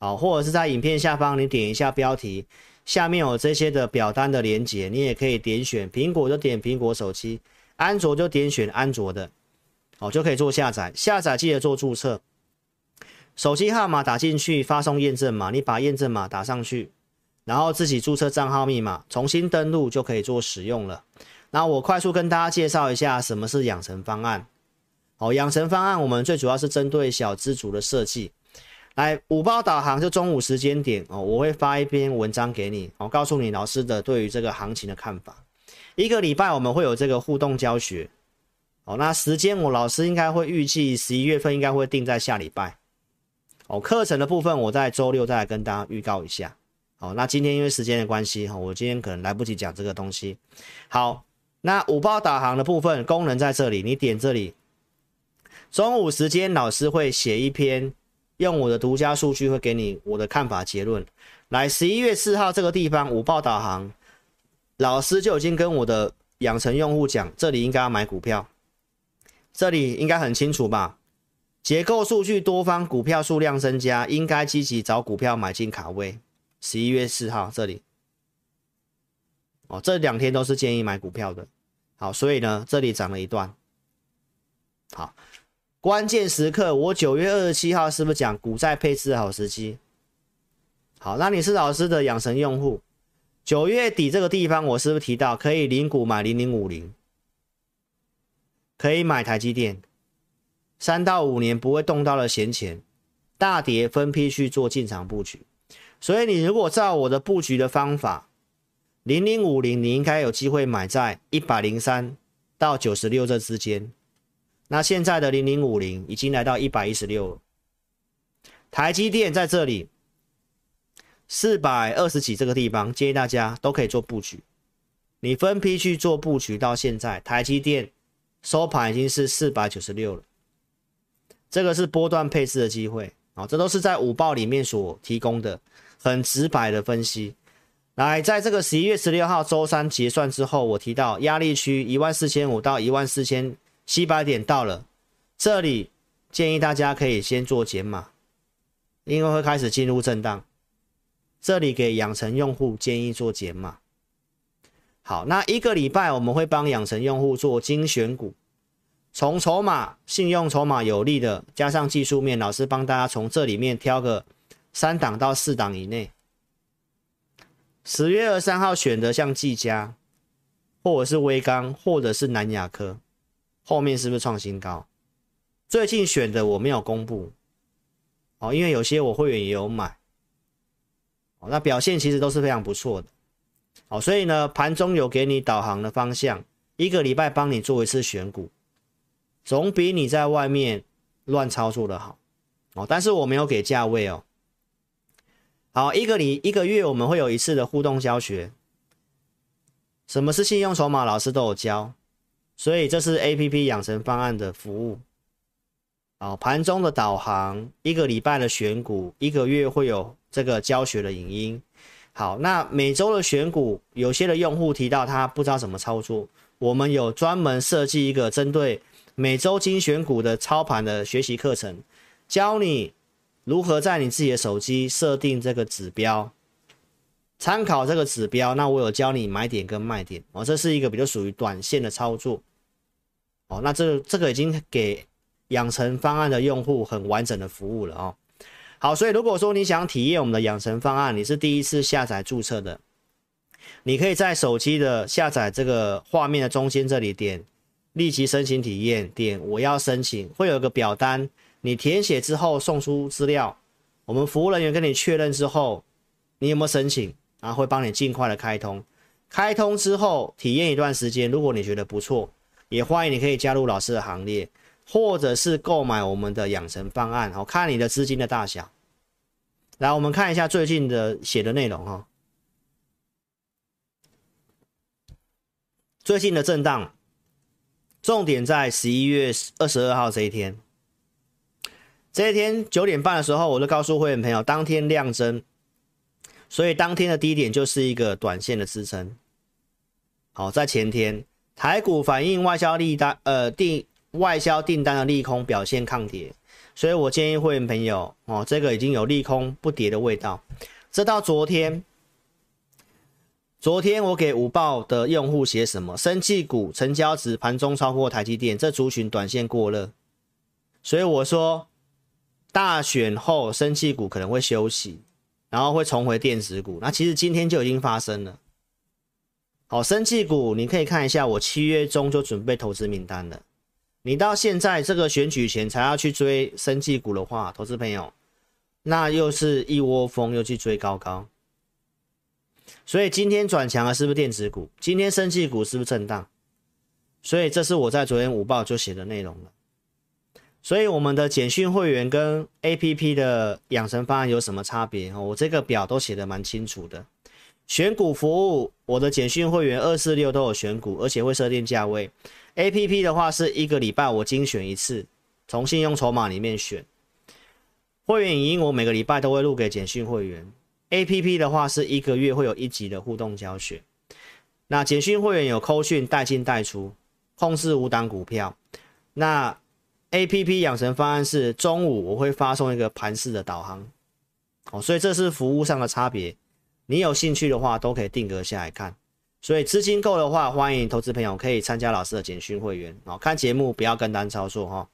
好，或者是在影片下方你点一下标题。下面有这些的表单的连接，你也可以点选苹果就点苹果手机，安卓就点选安卓的，好，就可以做下载。下载记得做注册，手机号码打进去，发送验证码，你把验证码打上去，然后自己注册账号密码，重新登录就可以做使用了。那我快速跟大家介绍一下什么是养成方案。好，养成方案我们最主要是针对小资族的设计。来五报导航就中午时间点哦，我会发一篇文章给你，我告诉你老师的对于这个行情的看法。一个礼拜我们会有这个互动教学，哦，那时间我老师应该会预计十一月份应该会定在下礼拜。哦，课程的部分我在周六再来跟大家预告一下。好，那今天因为时间的关系哈，我今天可能来不及讲这个东西。好，那五报导航的部分功能在这里，你点这里，中午时间老师会写一篇。用我的独家数据会给你我的看法结论。来，十一月四号这个地方五报导航，老师就已经跟我的养成用户讲，这里应该要买股票，这里应该很清楚吧？结构数据多方股票数量增加，应该积极找股票买进卡位。十一月四号这里，哦，这两天都是建议买股票的。好，所以呢，这里涨了一段。好，关键时刻，我九月二十七号是不是讲股债配置的好时机？好，那你是老师的养成用户，九月底这个地方，我是不是提到可以零股买零零五零，可以买台积电，三到五年不会动到的闲钱，大跌分批去做进场布局。所以你如果照我的布局的方法。零零五零，你应该有机会买在一百零三到九十六这之间。那现在的零零五零已经来到一百一十六了。台积电在这里四百二十几这个地方，建议大家都可以做布局。你分批去做布局，到现在台积电收盘已经是四百九十六了。这个是波段配置的机会啊，这都是在五报里面所提供的很直白的分析。来，在这个十一月十六号周三结算之后，我提到压力区一万四千五到一万四千七百点到了，这里建议大家可以先做减码，因为会开始进入震荡。这里给养成用户建议做减码。好，那一个礼拜我们会帮养成用户做精选股，从筹码、信用筹码有利的，加上技术面，老师帮大家从这里面挑个三档到四档以内。十月二三号选的像技嘉，或者是威刚，或者是南亚科，后面是不是创新高？最近选的我没有公布，哦，因为有些我会员也有买，哦，那表现其实都是非常不错的，哦，所以呢，盘中有给你导航的方向，一个礼拜帮你做一次选股，总比你在外面乱操作的好，哦，但是我没有给价位哦。好，一个礼一个月我们会有一次的互动教学。什么是信用筹码？老师都有教，所以这是 APP 养成方案的服务。好，盘中的导航，一个礼拜的选股，一个月会有这个教学的影音。好，那每周的选股，有些的用户提到他不知道怎么操作，我们有专门设计一个针对每周精选股的操盘的学习课程，教你。如何在你自己的手机设定这个指标？参考这个指标，那我有教你买点跟卖点哦。这是一个比较属于短线的操作哦。那这这个已经给养成方案的用户很完整的服务了哦。好，所以如果说你想体验我们的养成方案，你是第一次下载注册的，你可以在手机的下载这个画面的中间这里点立即申请体验，点我要申请，会有个表单。你填写之后送出资料，我们服务人员跟你确认之后，你有没有申请？然后会帮你尽快的开通。开通之后体验一段时间，如果你觉得不错，也欢迎你可以加入老师的行列，或者是购买我们的养成方案。好，看你的资金的大小。来，我们看一下最近的写的内容哈。最近的震荡，重点在十一月二十二号这一天。这一天九点半的时候，我就告诉会员朋友，当天量增，所以当天的低点就是一个短线的支撑。好，在前天台股反映外销利单，呃，订外销订单的利空表现抗跌，所以我建议会员朋友，哦，这个已经有利空不跌的味道。这到昨天，昨天我给五报的用户写什么？生技股成交值盘中超过台积电，这族群短线过热，所以我说。大选后，生技股可能会休息，然后会重回电子股。那其实今天就已经发生了。好，生技股你可以看一下，我七月中就准备投资名单了。你到现在这个选举前才要去追生技股的话，投资朋友，那又是一窝蜂又去追高高。所以今天转强了，是不是电子股？今天生技股是不是震荡？所以这是我在昨天午报就写的内容了。所以我们的简讯会员跟 APP 的养成方案有什么差别？我这个表都写得蛮清楚的。选股服务，我的简讯会员二四六都有选股，而且会设定价位。APP 的话是一个礼拜我精选一次，从信用筹码里面选。会员影音我每个礼拜都会录给简讯会员。APP 的话是一个月会有一集的互动教学。那简讯会员有扣讯带进带出，控制五档股票。那 APP 养成方案是中午我会发送一个盘式的导航。哦，所以这是服务上的差别。你有兴趣的话，都可以定格下来看。所以资金够的话，欢迎投资朋友可以参加老师的简讯会员。哦，看节目不要跟单操作哈。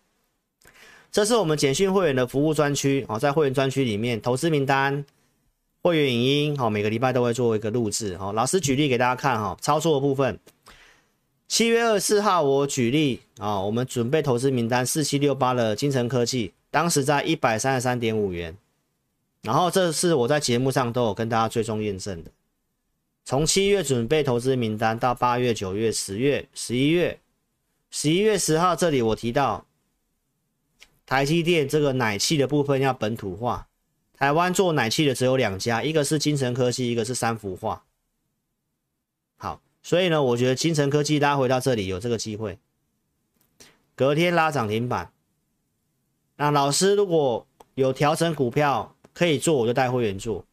这是我们简讯会员的服务专区。哦，在会员专区里面，投资名单、会员影音，好，每个礼拜都会做一个录制。好，老师举例给大家看哈，操作的部分。七月二十四号，我举例啊，我们准备投资名单四七六八的精成科技，当时在一百三十三点五元。然后这是我在节目上都有跟大家最终验证的，从七月准备投资名单到八月、九月、十月、十一月，十一月十号这里我提到，台积电这个奶气的部分要本土化，台湾做奶气的只有两家，一个是精成科技，一个是三福化。所以呢，我觉得金城科技拉回到这里有这个机会，隔天拉涨停板。那老师如果有调整股票，可以做，我就带会员做。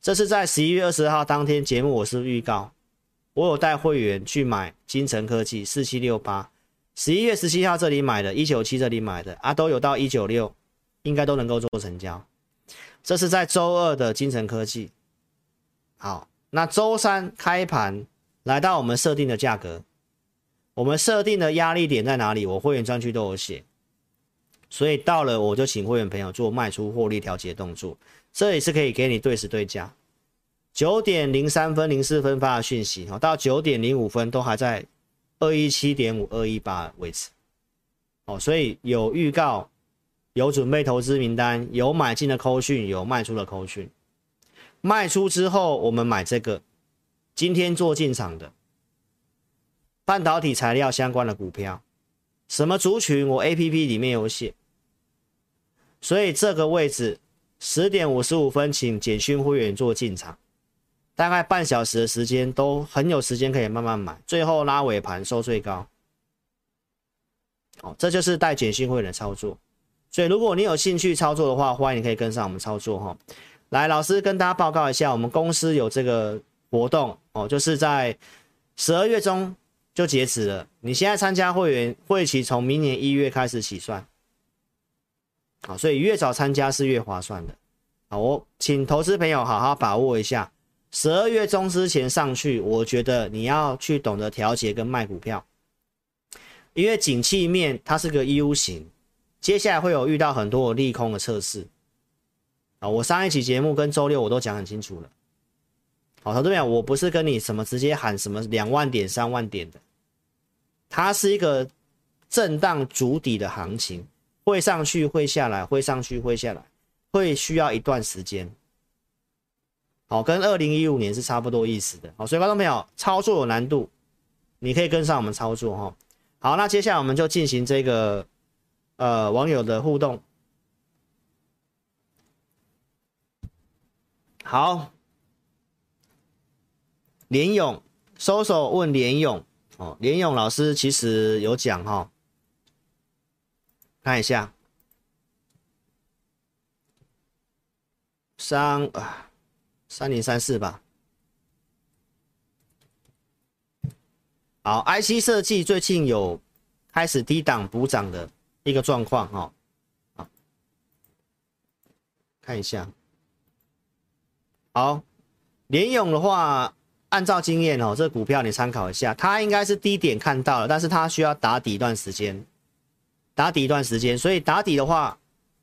这是在十一月二十号当天节目，我是预告，我有带会员去买金城科技四七六八，十一月十七号这里买的，一九七这里买的啊，都有到一九六，应该都能够做成交。这是在周二的金城科技。好，那周三开盘来到我们设定的价格，我们设定的压力点在哪里？我会员专区都有写。所以到了，我就请会员朋友做卖出获利调节动作，这也是可以给你对时对价。九点零三分、零四分发的讯息哦，到九点零五分都还在二一七点五、二一八位置。哦，所以有预告，有准备投资名单，有买进的扣讯，有卖出的扣讯。卖出之后，我们买这个，今天做进场的半导体材料相关的股票，什么族群？我 APP 里面有写。所以这个位置十点五十五分，请简讯会员做进场，大概半小时的时间都很有时间可以慢慢买，最后拉尾盘收最高。哦，这就是带简讯会员的操作。所以如果你有兴趣操作的话，欢迎你可以跟上我们操作哈。来，老师跟大家报告一下，我们公司有这个活动哦，就是在十二月中就截止了。你现在参加会员会期从明年一月开始起算。好，所以越早参加是越划算的。好，我请投资朋友好好把握一下，十二月中之前上去，我觉得你要去懂得调节跟卖股票，因为景气面它是个 U 型，接下来会有遇到很多利空的测试。啊，我上一期节目跟周六我都讲很清楚了。好，投资朋友，我不是跟你什么直接喊什么两万点、三万点的，它是一个震荡筑底的行情。会上去，会下来，会上去，会下来，会需要一段时间。好，跟二零一五年是差不多意思的。好，所以观众朋友，操作有难度，你可以跟上我们操作哈。好，那接下来我们就进行这个呃网友的互动。好，连勇，搜索问连勇哦，连勇老师其实有讲哈。看一下，三啊，三零三四吧。好，IC 设计最近有开始低档补涨的一个状况哈。好，看一下。好，联勇的话，按照经验哦，这股票你参考一下，它应该是低点看到了，但是它需要打底一段时间。打底一段时间，所以打底的话，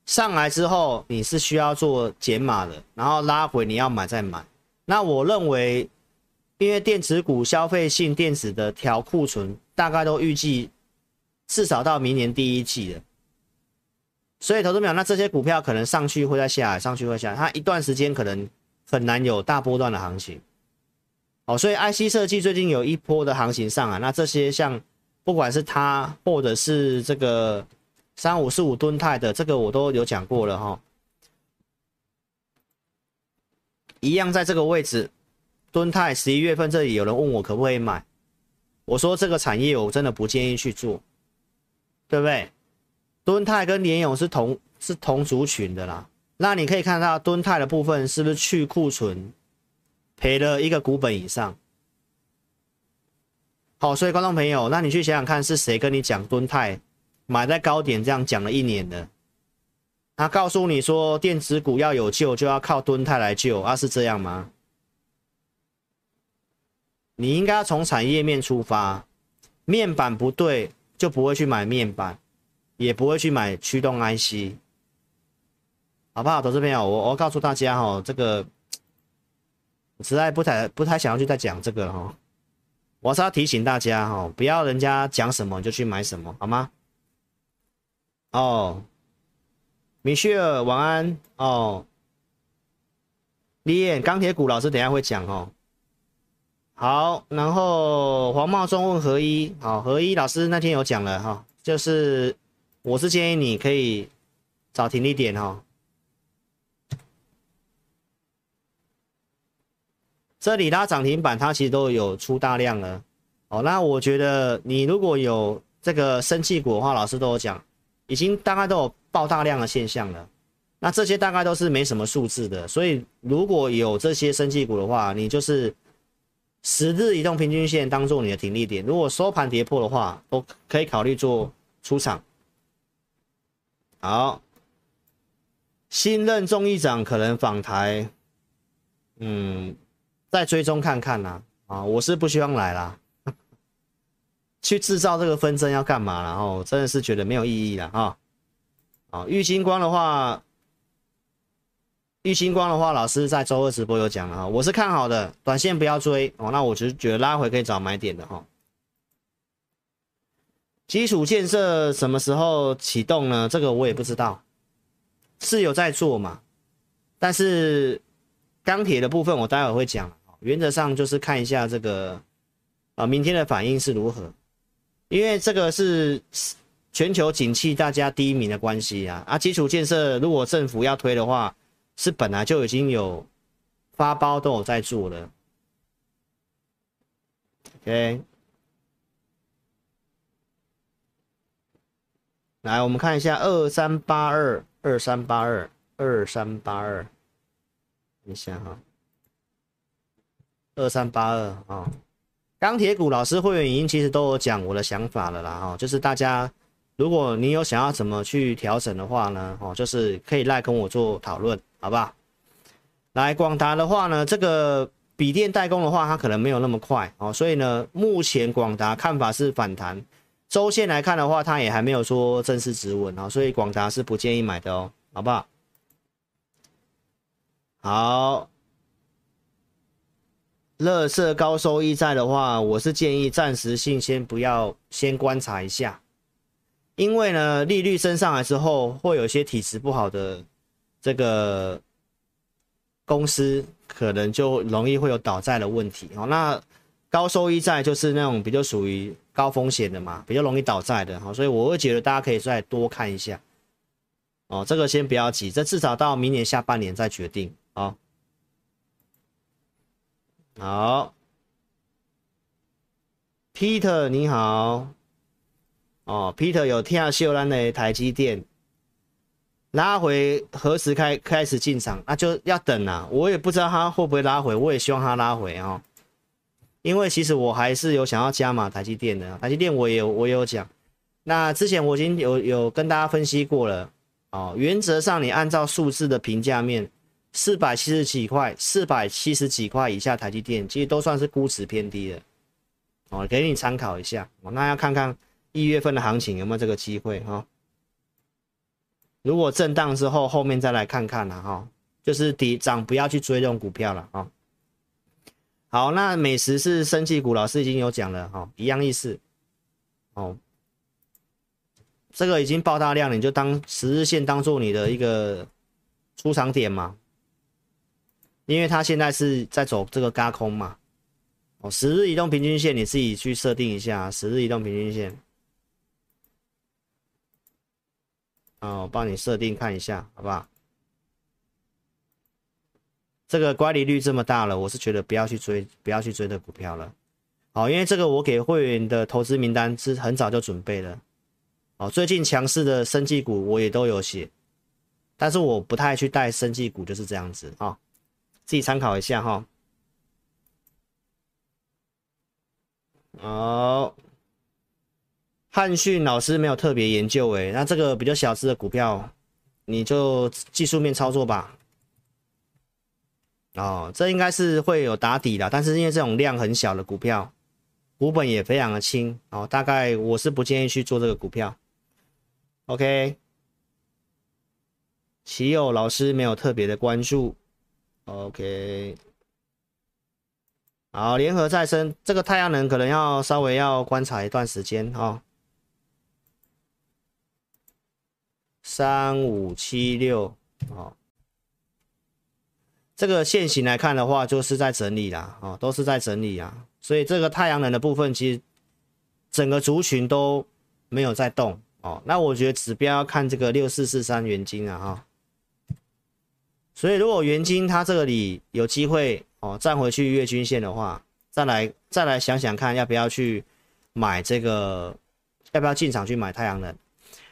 上来之后你是需要做减码的，然后拉回你要买再买。那我认为，因为电子股消费性电子的调库存大概都预计至少到明年第一季了，所以投资朋友，那这些股票可能上去会再下来，上去会下来，它一段时间可能很难有大波段的行情。哦，所以 IC 设计最近有一波的行情上来，那这些像。不管是它，或者是这个三五四五吨泰的，这个我都有讲过了哈。一样在这个位置，吨泰十一月份这里有人问我可不可以买，我说这个产业我真的不建议去做，对不对？吨泰跟联永是同是同族群的啦。那你可以看到吨泰的部分是不是去库存，赔了一个股本以上？好，所以观众朋友，那你去想想看，是谁跟你讲敦泰买在高点这样讲了一年的？他告诉你说电子股要有救，就要靠敦泰来救，啊，是这样吗？你应该要从产业面出发，面板不对就不会去买面板，也不会去买驱动 IC，好不好？投资朋友，我我告诉大家哈，这个实在不太不太想要去再讲这个哈。我是要提醒大家哈，不要人家讲什么就去买什么，好吗？哦，米歇尔晚安哦。李燕钢铁股老师等下会讲哦。好，然后黄茂忠问合一，好，合一老师那天有讲了哈，就是我是建议你可以找停利点哈。这里拉涨停板，它其实都有出大量了，哦，那我觉得你如果有这个生气股的话，老师都有讲，已经大概都有爆大量的现象了。那这些大概都是没什么数字的，所以如果有这些生气股的话，你就是十日移动平均线当做你的停利点，如果收盘跌破的话，都可以考虑做出场。好，新任众议长可能访台，嗯。再追踪看看啦，啊，我是不希望来啦，去制造这个纷争要干嘛？然后真的是觉得没有意义了啊！啊，玉星光的话，玉星光的话，老师在周二直播有讲了哈，我是看好的，短线不要追哦。那我就觉得拉回可以找买点的哈。基础建设什么时候启动呢？这个我也不知道，是有在做嘛？但是钢铁的部分我待会会讲。原则上就是看一下这个啊，明天的反应是如何，因为这个是全球景气大家第一名的关系啊啊，基础建设如果政府要推的话，是本来就已经有发包都有在做了。OK，来我们看一下二三八二二三八二二三八二，等一下哈。二三八二啊，钢铁股老师会员已经其实都有讲我的想法了啦哈，就是大家如果你有想要怎么去调整的话呢，哦，就是可以来跟我做讨论，好不好？来广达的话呢，这个笔电代工的话，它可能没有那么快哦，所以呢，目前广达看法是反弹，周线来看的话，它也还没有说正式止稳啊，所以广达是不建议买的哦，好不好？好。垃圾高收益债的话，我是建议暂时性先不要，先观察一下，因为呢，利率升上来之后，会有一些体质不好的这个公司，可能就容易会有倒债的问题哦。那高收益债就是那种比较属于高风险的嘛，比较容易倒债的哈，所以我会觉得大家可以再多看一下哦。这个先不要急，这至少到明年下半年再决定啊。好，Peter 你好，哦，Peter 有听秀兰的台积电拉回何时开开始进场？那、啊、就要等啊，我也不知道他会不会拉回，我也希望他拉回哦。因为其实我还是有想要加码台积电的，台积电我也有我也有讲。那之前我已经有有跟大家分析过了哦，原则上你按照数字的评价面。四百七十几块，四百七十几块以下，台积电其实都算是估值偏低的哦，给你参考一下。那要看看一月份的行情有没有这个机会哈。如果震荡之后，后面再来看看了哈，就是底涨不要去追这种股票了啊。好，那美食是生技股，老师已经有讲了哈，一样意思哦。这个已经爆大量，你就当十日线当做你的一个出场点嘛。因为它现在是在走这个轧空嘛，哦，十日移动平均线你自己去设定一下，十日移动平均线，哦，我帮你设定看一下，好不好？这个乖离率这么大了，我是觉得不要去追，不要去追的股票了，好，因为这个我给会员的投资名单是很早就准备了，哦，最近强势的生技股我也都有写，但是我不太去带生技股，就是这样子啊。自己参考一下哈。好，汉逊老师没有特别研究诶，那这个比较小资的股票，你就技术面操作吧。哦，这应该是会有打底的，但是因为这种量很小的股票，股本也非常的轻哦，大概我是不建议去做这个股票。OK，奇友老师没有特别的关注。OK，好，联合再生这个太阳能可能要稍微要观察一段时间哦。三五七六，哦。这个线型来看的话，就是在整理啦，哦，都是在整理啊，所以这个太阳能的部分，其实整个族群都没有在动哦。那我觉得指标要看这个六四四三元金啊，哈。所以如果元晶它这里有机会哦站回去月均线的话，再来再来想想看要不要去买这个，要不要进场去买太阳能。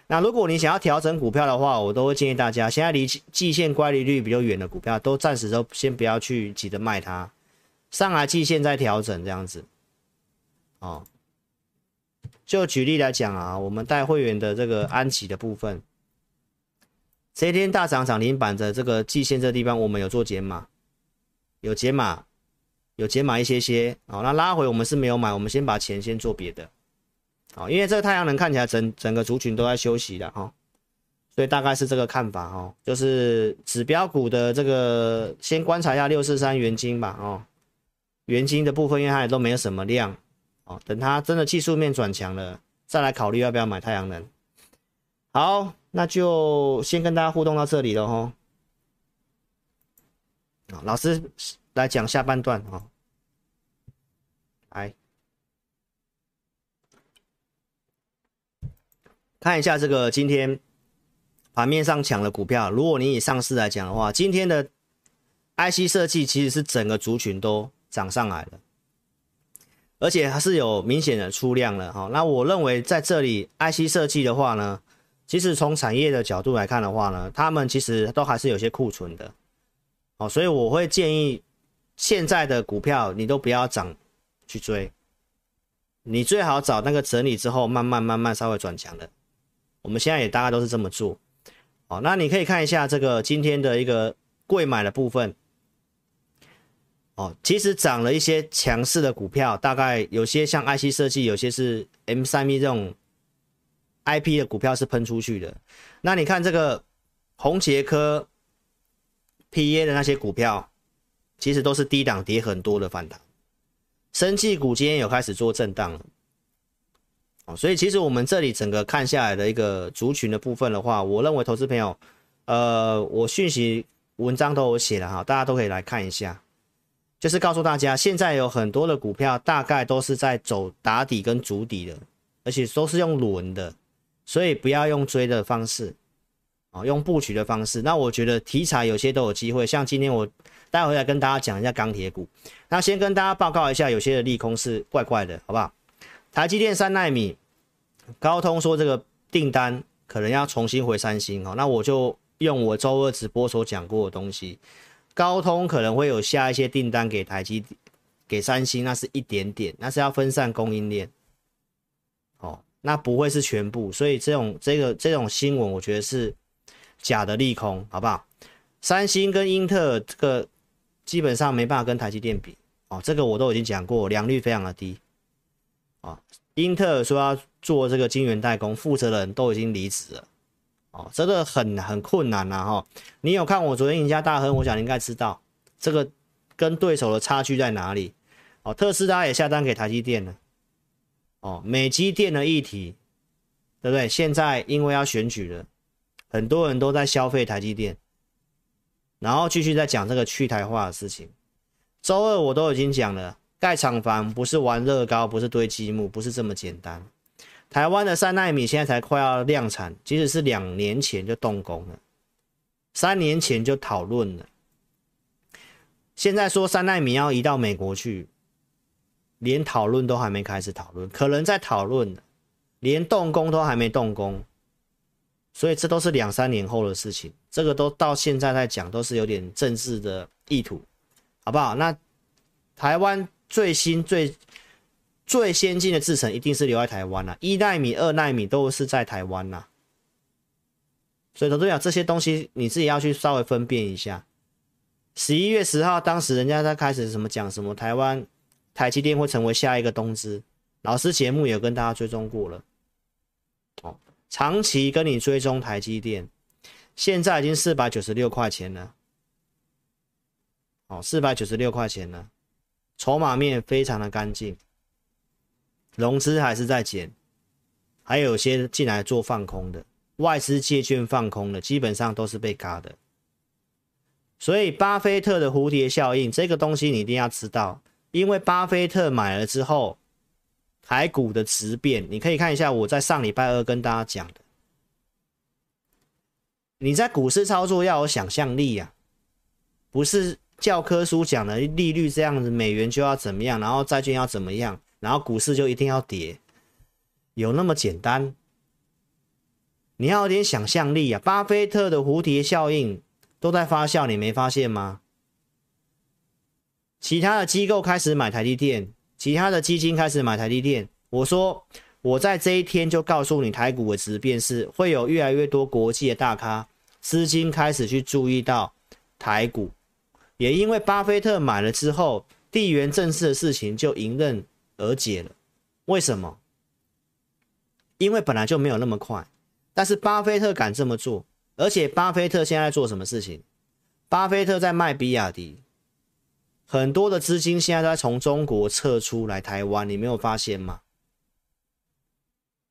那如果你想要调整股票的话，我都会建议大家，现在离季线乖离率比较远的股票，都暂时都先不要去急着卖它，上来季线再调整这样子。哦，就举例来讲啊，我们带会员的这个安琪的部分，这一天大涨涨停板的这个季线这个地方，我们有做减码，有减码，有减码一些些。哦，那拉回我们是没有买，我们先把钱先做别的。哦，因为这个太阳能看起来整整个族群都在休息的哈、哦，所以大概是这个看法、哦，就是指标股的这个先观察一下六四三元晶吧哦，元晶的部分因为它也都没有什么量哦，等它真的技术面转强了，再来考虑要不要买太阳能。好，那就先跟大家互动到这里了哈。啊，老师来讲下半段啊，来。看一下这个今天盘面上抢的股票，如果你以上市来讲的话，今天的 IC 设计其实是整个族群都涨上来了，而且还是有明显的出量了哈。那我认为在这里 IC 设计的话呢，其实从产业的角度来看的话呢，他们其实都还是有些库存的。哦，所以我会建议现在的股票你都不要涨去追，你最好找那个整理之后慢慢慢慢稍微转强的。我们现在也大概都是这么做，哦，那你可以看一下这个今天的一个贵买的部分，哦，其实涨了一些强势的股票，大概有些像 IC 设计，有些是 M3E 这种 IP 的股票是喷出去的。那你看这个宏捷科 PA 的那些股票，其实都是低档跌很多的反弹，生技股今天有开始做震荡了。所以其实我们这里整个看下来的一个族群的部分的话，我认为投资朋友，呃，我讯息文章都有写了哈，大家都可以来看一下，就是告诉大家，现在有很多的股票大概都是在走打底跟足底的，而且都是用轮的，所以不要用追的方式，啊，用布局的方式。那我觉得题材有些都有机会，像今天我待会来跟大家讲一下钢铁股，那先跟大家报告一下，有些的利空是怪怪的，好不好？台积电三纳米，高通说这个订单可能要重新回三星哦，那我就用我周二直播所讲过的东西，高通可能会有下一些订单给台积，给三星，那是一点点，那是要分散供应链，那不会是全部，所以这种这个这种新闻我觉得是假的利空，好不好？三星跟英特尔这个基本上没办法跟台积电比，哦，这个我都已经讲过，良率非常的低。啊，英特尔说要做这个晶圆代工，负责人都已经离职了，哦，这个很很困难呐哈。你有看我昨天赢家大亨，我想你应该知道这个跟对手的差距在哪里。哦，特斯拉也下单给台积电了，哦，美积电的议题，对不对？现在因为要选举了，很多人都在消费台积电，然后继续在讲这个去台化的事情。周二我都已经讲了。盖厂房不是玩乐高，不是堆积木，不是这么简单。台湾的三纳米现在才快要量产，即使是两年前就动工了，三年前就讨论了。现在说三纳米要移到美国去，连讨论都还没开始讨论，可能在讨论，连动工都还没动工，所以这都是两三年后的事情。这个都到现在在讲，都是有点政治的意图，好不好？那台湾。最新最最先进的制程一定是留在台湾啦，一奈米、二奈米都是在台湾啦。所以投资者这些东西你自己要去稍微分辨一下。十一月十号，当时人家在开始什么讲什么台湾台积电会成为下一个东芝，老师节目也有跟大家追踪过了。哦，长期跟你追踪台积电，现在已经四百九十六块钱了。哦，四百九十六块钱了，筹码面非常的干净，融资还是在减，还有些进来做放空的，外资借券放空的，基本上都是被嘎的。所以，巴菲特的蝴蝶效应这个东西你一定要知道，因为巴菲特买了之后，台股的质变，你可以看一下我在上礼拜二跟大家讲的，你在股市操作要有想象力呀、不是。教科书讲的利率这样子，美元就要怎么样，然后债券要怎么样，然后股市就一定要跌，有那么简单？你要有点想象力啊！巴菲特的蝴蝶效应都在发酵，你没发现吗？其他的机构开始买台积电，其他的基金开始买台积电。我说我在这一天就告诉你，台股的质变是会有越来越多国际的大咖资金开始去注意到台股。也因为巴菲特买了之后，地缘政治的事情就迎刃而解了。为什么？因为本来就没有那么快，但是巴菲特敢这么做，而且巴菲特现在做什么事情？巴菲特在卖比亚迪，很多的资金现在都在从中国撤出来台湾，你没有发现吗？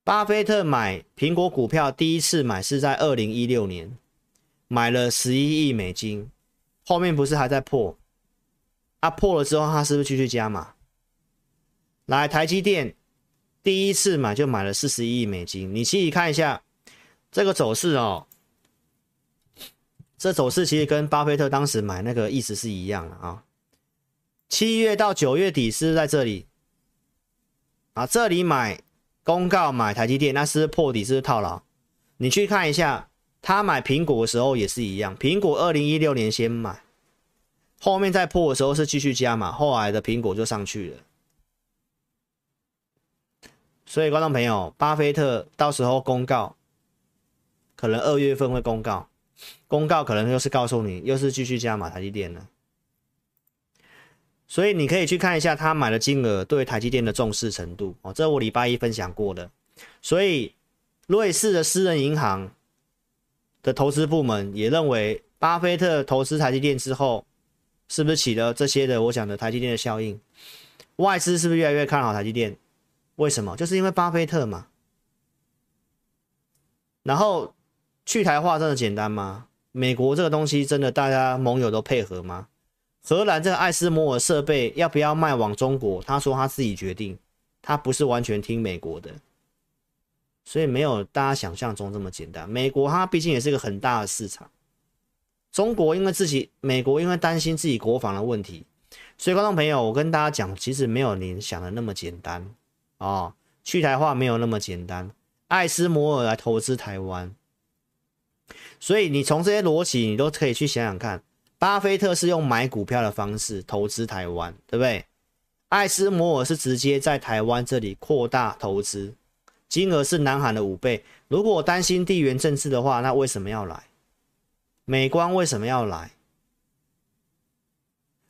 巴菲特买苹果股票第一次买是在二零一六年，买了十一亿美金。后面不是还在破？啊，破了之后，他是不是继续加码？来，台积电第一次买就买了四十一亿美金，你自己看一下这个走势哦。这走势其实跟巴菲特当时买那个意思是一样的啊。七月到九月底是在这里啊，这里买公告买台积电，那是破底，是套牢？你去看一下。他买苹果的时候也是一样，苹果二零一六年先买，后面再破的时候是继续加码，后来的苹果就上去了。所以观众朋友，巴菲特到时候公告，可能二月份会公告，公告可能又是告诉你又是继续加码台积电了。所以你可以去看一下他买的金额对台积电的重视程度哦，这我礼拜一分享过的。所以瑞士的私人银行。的投资部门也认为，巴菲特投资台积电之后，是不是起了这些的我讲的台积电的效应？外资是不是越来越看好台积电？为什么？就是因为巴菲特嘛。然后去台化真的简单吗？美国这个东西真的大家盟友都配合吗？荷兰这个艾斯摩尔设备要不要卖往中国？他说他自己决定，他不是完全听美国的。所以没有大家想象中这么简单。美国它毕竟也是一个很大的市场，中国因为自己，美国因为担心自己国防的问题，所以观众朋友，我跟大家讲，其实没有您想的那么简单哦。去台化没有那么简单，艾斯摩尔来投资台湾，所以你从这些逻辑，你都可以去想想看，巴菲特是用买股票的方式投资台湾，对不对？艾斯摩尔是直接在台湾这里扩大投资。金额是南韩的五倍。如果我担心地缘政治的话，那为什么要来？美光为什么要来？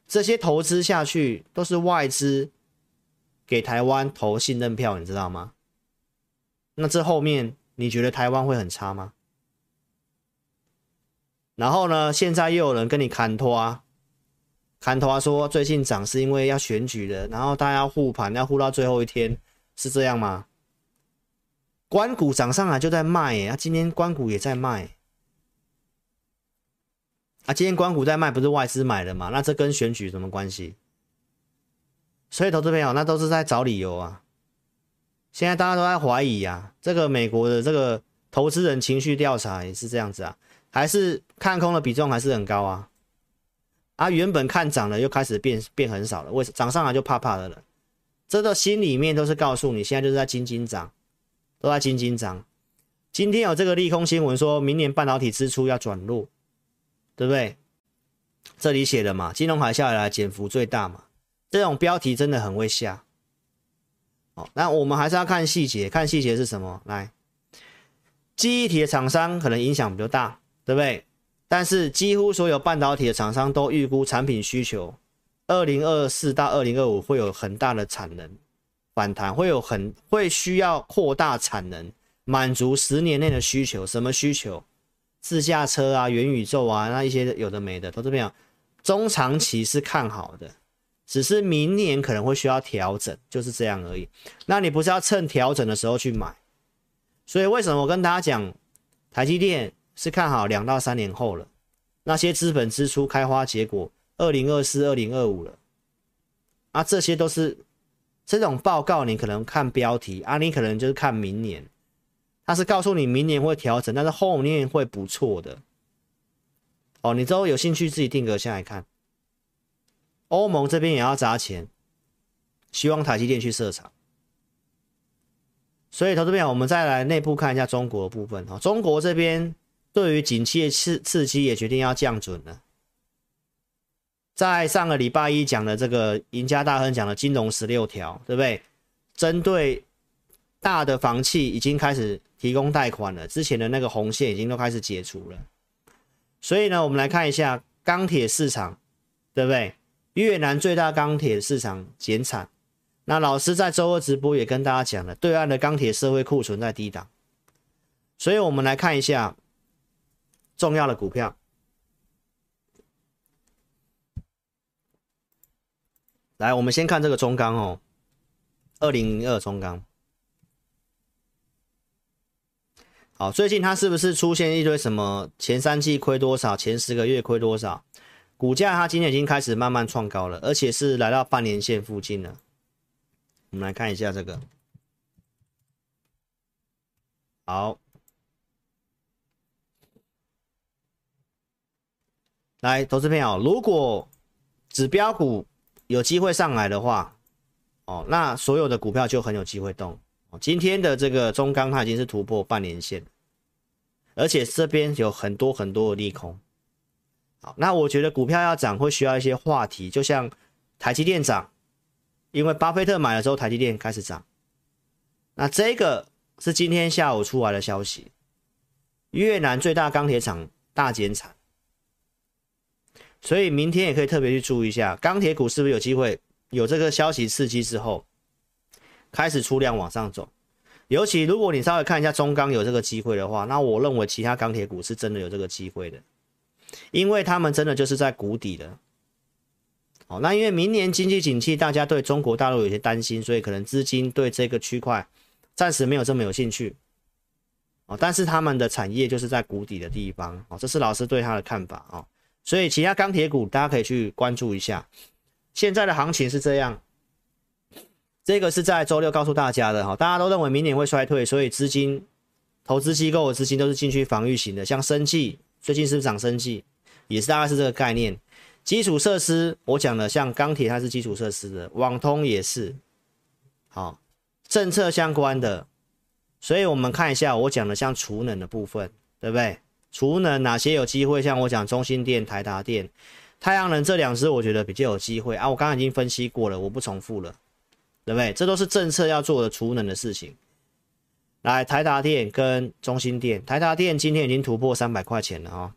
这些投资下去都是外资给台湾投信任票，你知道吗？那这后面你觉得台湾会很差吗？然后呢，现在又有人跟你砍拖啊，砍拖说最近涨是因为要选举了，然后大家要护盘，要护到最后一天，是这样吗？关股涨上来就在卖，啊，今天关股也在卖，啊，今天关股在卖，不是外资买的嘛？那这跟选举什么关系？所以投资朋友，那都是在找理由啊。现在大家都在怀疑啊，这个美国的这个投资人情绪调查也是这样子啊，还是看空的比重还是很高啊？啊，原本看涨了，又开始变变很少了，为什涨上来就怕怕的了？这个心里面都是告诉你，现在就是在惊惊涨。都在惊惊涨，今天有这个利空新闻，说明年半导体支出要转弱，对不对？这里写的嘛，金融海啸以来减幅最大嘛，这种标题真的很会下。哦，那我们还是要看细节，看细节是什么？来，记忆体的厂商可能影响比较大，对不对？但是几乎所有半导体的厂商都预估产品需求，二零二四到二零二五会有很大的产能反弹，会有很会需要扩大产能，满足十年内的需求。什么需求？自驾车啊，元宇宙啊，那一些有的没的，都是这样。中长期是看好的。只是明年可能会需要调整，就是这样而已。那你不是要趁调整的时候去买？所以为什么我跟大家讲，台积电是看好两到三年后了，那些资本支出开花结果，二零二四、二零二五了。啊，这些都是这种报告，你可能看标题啊，你可能就是看明年，它是告诉你明年会调整，但是后面会不错的。哦，你都有兴趣自己定格下来看。欧盟这边也要砸钱，希望台积电去设厂。所以，投资朋友，我们再来内部看一下中国的部分啊。中国这边对于景气的刺刺激也决定要降准了。在上个礼拜一讲的这个赢家大亨讲的金融十六条，对不对？针对大的房企已经开始提供贷款了，之前的那个红线已经都开始解除了。所以呢，我们来看一下钢铁市场，对不对？越南最大钢铁市场减产，那老师在周二直播也跟大家讲了，对岸的钢铁社会库存在低档，所以我们来看一下重要的股票。来，我们先看这个中钢哦，二零零二中钢。好，最近它是不是出现一堆什么前三季亏多少，前十个月亏多少？股价它今天已经开始慢慢创高了，而且是来到半年线附近了。我们来看一下这个，好，来，投资朋友，如果指标股有机会上来的话，哦，那所有的股票就很有机会动。今天的这个中钢它已经是突破半年线，而且这边有很多很多的利空。那我觉得股票要涨会需要一些话题，就像台积电涨，因为巴菲特买了之后，台积电开始涨。那这个是今天下午出来的消息，越南最大钢铁厂大减产，所以明天也可以特别去注意一下钢铁股是不是有机会有这个消息刺激之后开始出量往上走。尤其如果你稍微看一下中钢有这个机会的话，那我认为其他钢铁股是真的有这个机会的。因为他们真的就是在谷底的，哦，那因为明年经济景气，大家对中国大陆有些担心，所以可能资金对这个区块暂时没有这么有兴趣，哦，但是他们的产业就是在谷底的地方，哦，这是老师对他的看法，哦，所以其他钢铁股大家可以去关注一下，现在的行情是这样，这个是在周六告诉大家的，哈，大家都认为明年会衰退，所以资金投资机构的资金都是进去防御型的，像生技。最近是不是涨生技，也是大概是这个概念。基础设施，我讲的像钢铁，它是基础设施的，网通也是。好，政策相关的，所以我们看一下我讲的像储能的部分，对不对？储能哪些有机会？像我讲中兴电、台达电、太阳能这两支，我觉得比较有机会啊。我刚刚已经分析过了，我不重复了，对不对？这都是政策要做的储能的事情。来，台达电跟中兴电，台达电今天已经突破三百块钱了啊、哦！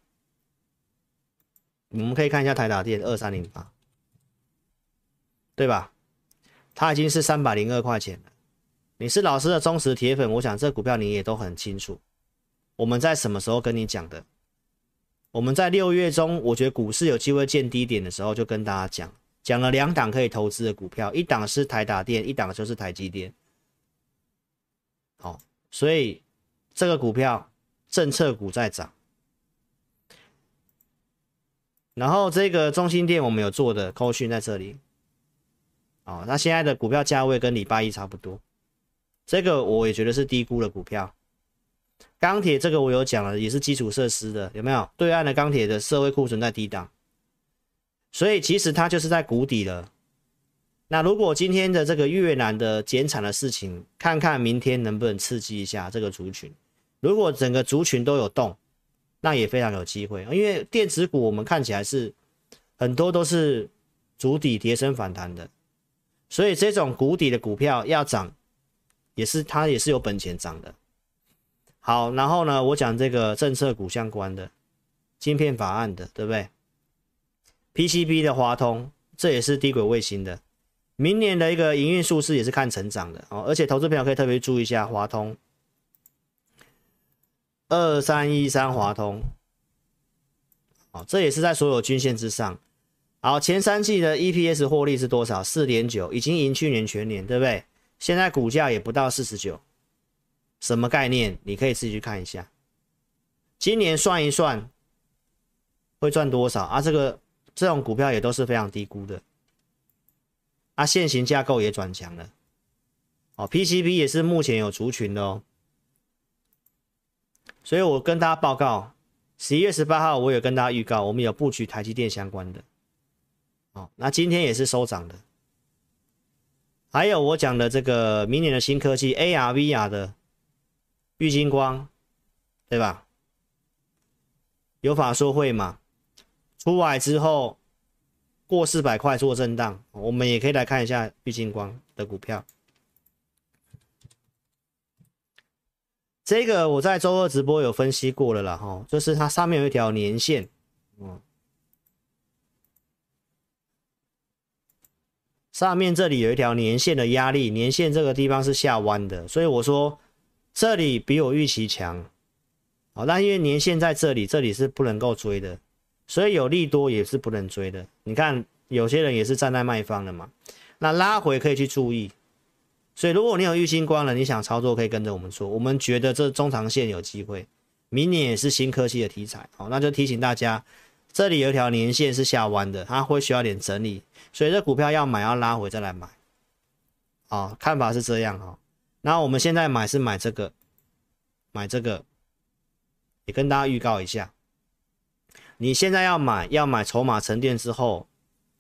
我们可以看一下台达电二三零八，对吧？它已经是三百零二块钱了。你是老师的忠实铁粉，我想这股票你也都很清楚。我们在什么时候跟你讲的？我们在六月中，我觉得股市有机会见低点的时候，就跟大家讲，讲了两档可以投资的股票，一档是台达电，一档就是台积电。好。所以这个股票政策股在涨，然后这个中心店我们有做的扣讯在这里，哦，那现在的股票价位跟礼拜一差不多，这个我也觉得是低估的股票。钢铁这个我有讲了，也是基础设施的，有没有？对岸的钢铁的社会库存在低档，所以其实它就是在谷底了。那如果今天的这个越南的减产的事情，看看明天能不能刺激一下这个族群。如果整个族群都有动，那也非常有机会。因为电子股我们看起来是很多都是足底跌升反弹的，所以这种谷底的股票要涨，也是它也是有本钱涨的。好，然后呢，我讲这个政策股相关的，晶片法案的，对不对？PCB 的华通，这也是低轨卫星的，明年的一个营运数字也是看成长的哦。而且投资朋友可以特别注意一下华通，二三一三华通，哦，这也是在所有均线之上。好，前三季的 EPS 获利是多少？四点九，已经赢去年全年，对不对？现在股价也不到四十九，什么概念？你可以自己去看一下。今年算一算，会赚多少啊？这个这种股票也都是非常低估的。啊，现行架构也转强了。哦，PCB 也是目前有族群的哦。所以我跟大家报告，十一月十八号我有跟大家预告，我们有布局台积电相关的。哦，那今天也是收涨的，还有我讲的这个明年的新科技 AR、VR 的玉金光，对吧？有法说会嘛？出来之后过四百块做震荡，我们也可以来看一下玉金光的股票。这个我在周二直播有分析过了啦，哈，就是它上面有一条年线，嗯。上面这里有一条年线的压力，年线这个地方是下弯的，所以我说这里比我预期强。好，那因为年线在这里，这里是不能够追的，所以有利多也是不能追的。你看有些人也是站在卖方的嘛，那拉回可以去注意。所以如果你有玉晶光了，你想操作可以跟着我们做，我们觉得这中长线有机会，明年也是新科技的题材。好，那就提醒大家，这里有一条年线是下弯的，它会需要点整理。所以这股票要买要拉回再来买，啊，看法是这样哈。那我们现在买是买这个，买这个，也跟大家预告一下，你现在要买要买筹码沉淀之后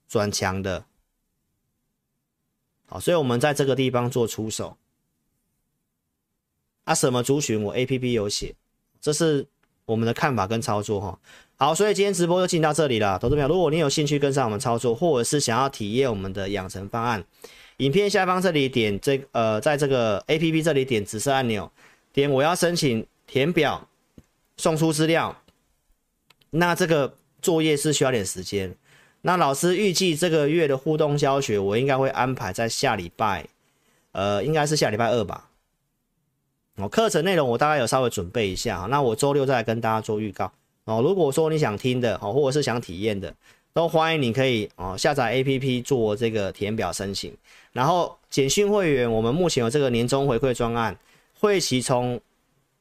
转强的，好，所以我们在这个地方做出手。啊，什么族群我 APP 有写，这是我们的看法跟操作哈。好，所以今天直播就进到这里了，投资朋友，如果你有兴趣跟上我们操作，或者是想要体验我们的养成方案，影片下方这里点这呃，在这个 APP 这里点紫色按钮，点我要申请填表送出资料，那这个作业是需要点时间，那老师预计这个月的互动教学，我应该会安排在下礼拜，呃，应该是下礼拜二吧。哦，课程内容我大概有稍微准备一下，那我周六再来跟大家做预告。哦，如果说你想听的哦，或者是想体验的，都欢迎你可以哦下载 APP 做这个填表申请。然后简讯会员，我们目前有这个年终回馈专案，会期从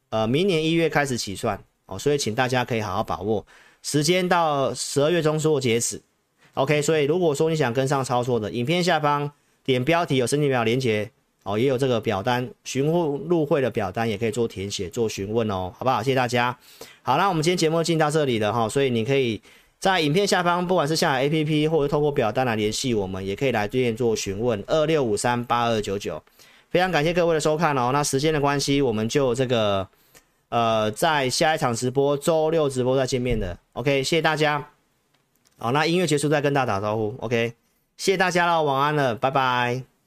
呃明年一月开始起算哦，所以请大家可以好好把握时间到十二月中做截止。OK，所以如果说你想跟上操作的，影片下方点标题有申请表连接哦，也有这个表单询问入会的表单，也可以做填写做询问哦，好不好？谢谢大家。好，那我们今天节目进到这里了哈，所以你可以在影片下方，不管是下载 APP 或者透过表单来联系我们，也可以来对面做询问，二六五三八二九九。非常感谢各位的收看哦。那时间的关系，我们就这个呃，在下一场直播周六直播再见面的。OK，谢谢大家。好，那音乐结束再跟大家打招呼。OK，谢谢大家了，晚安了，拜拜。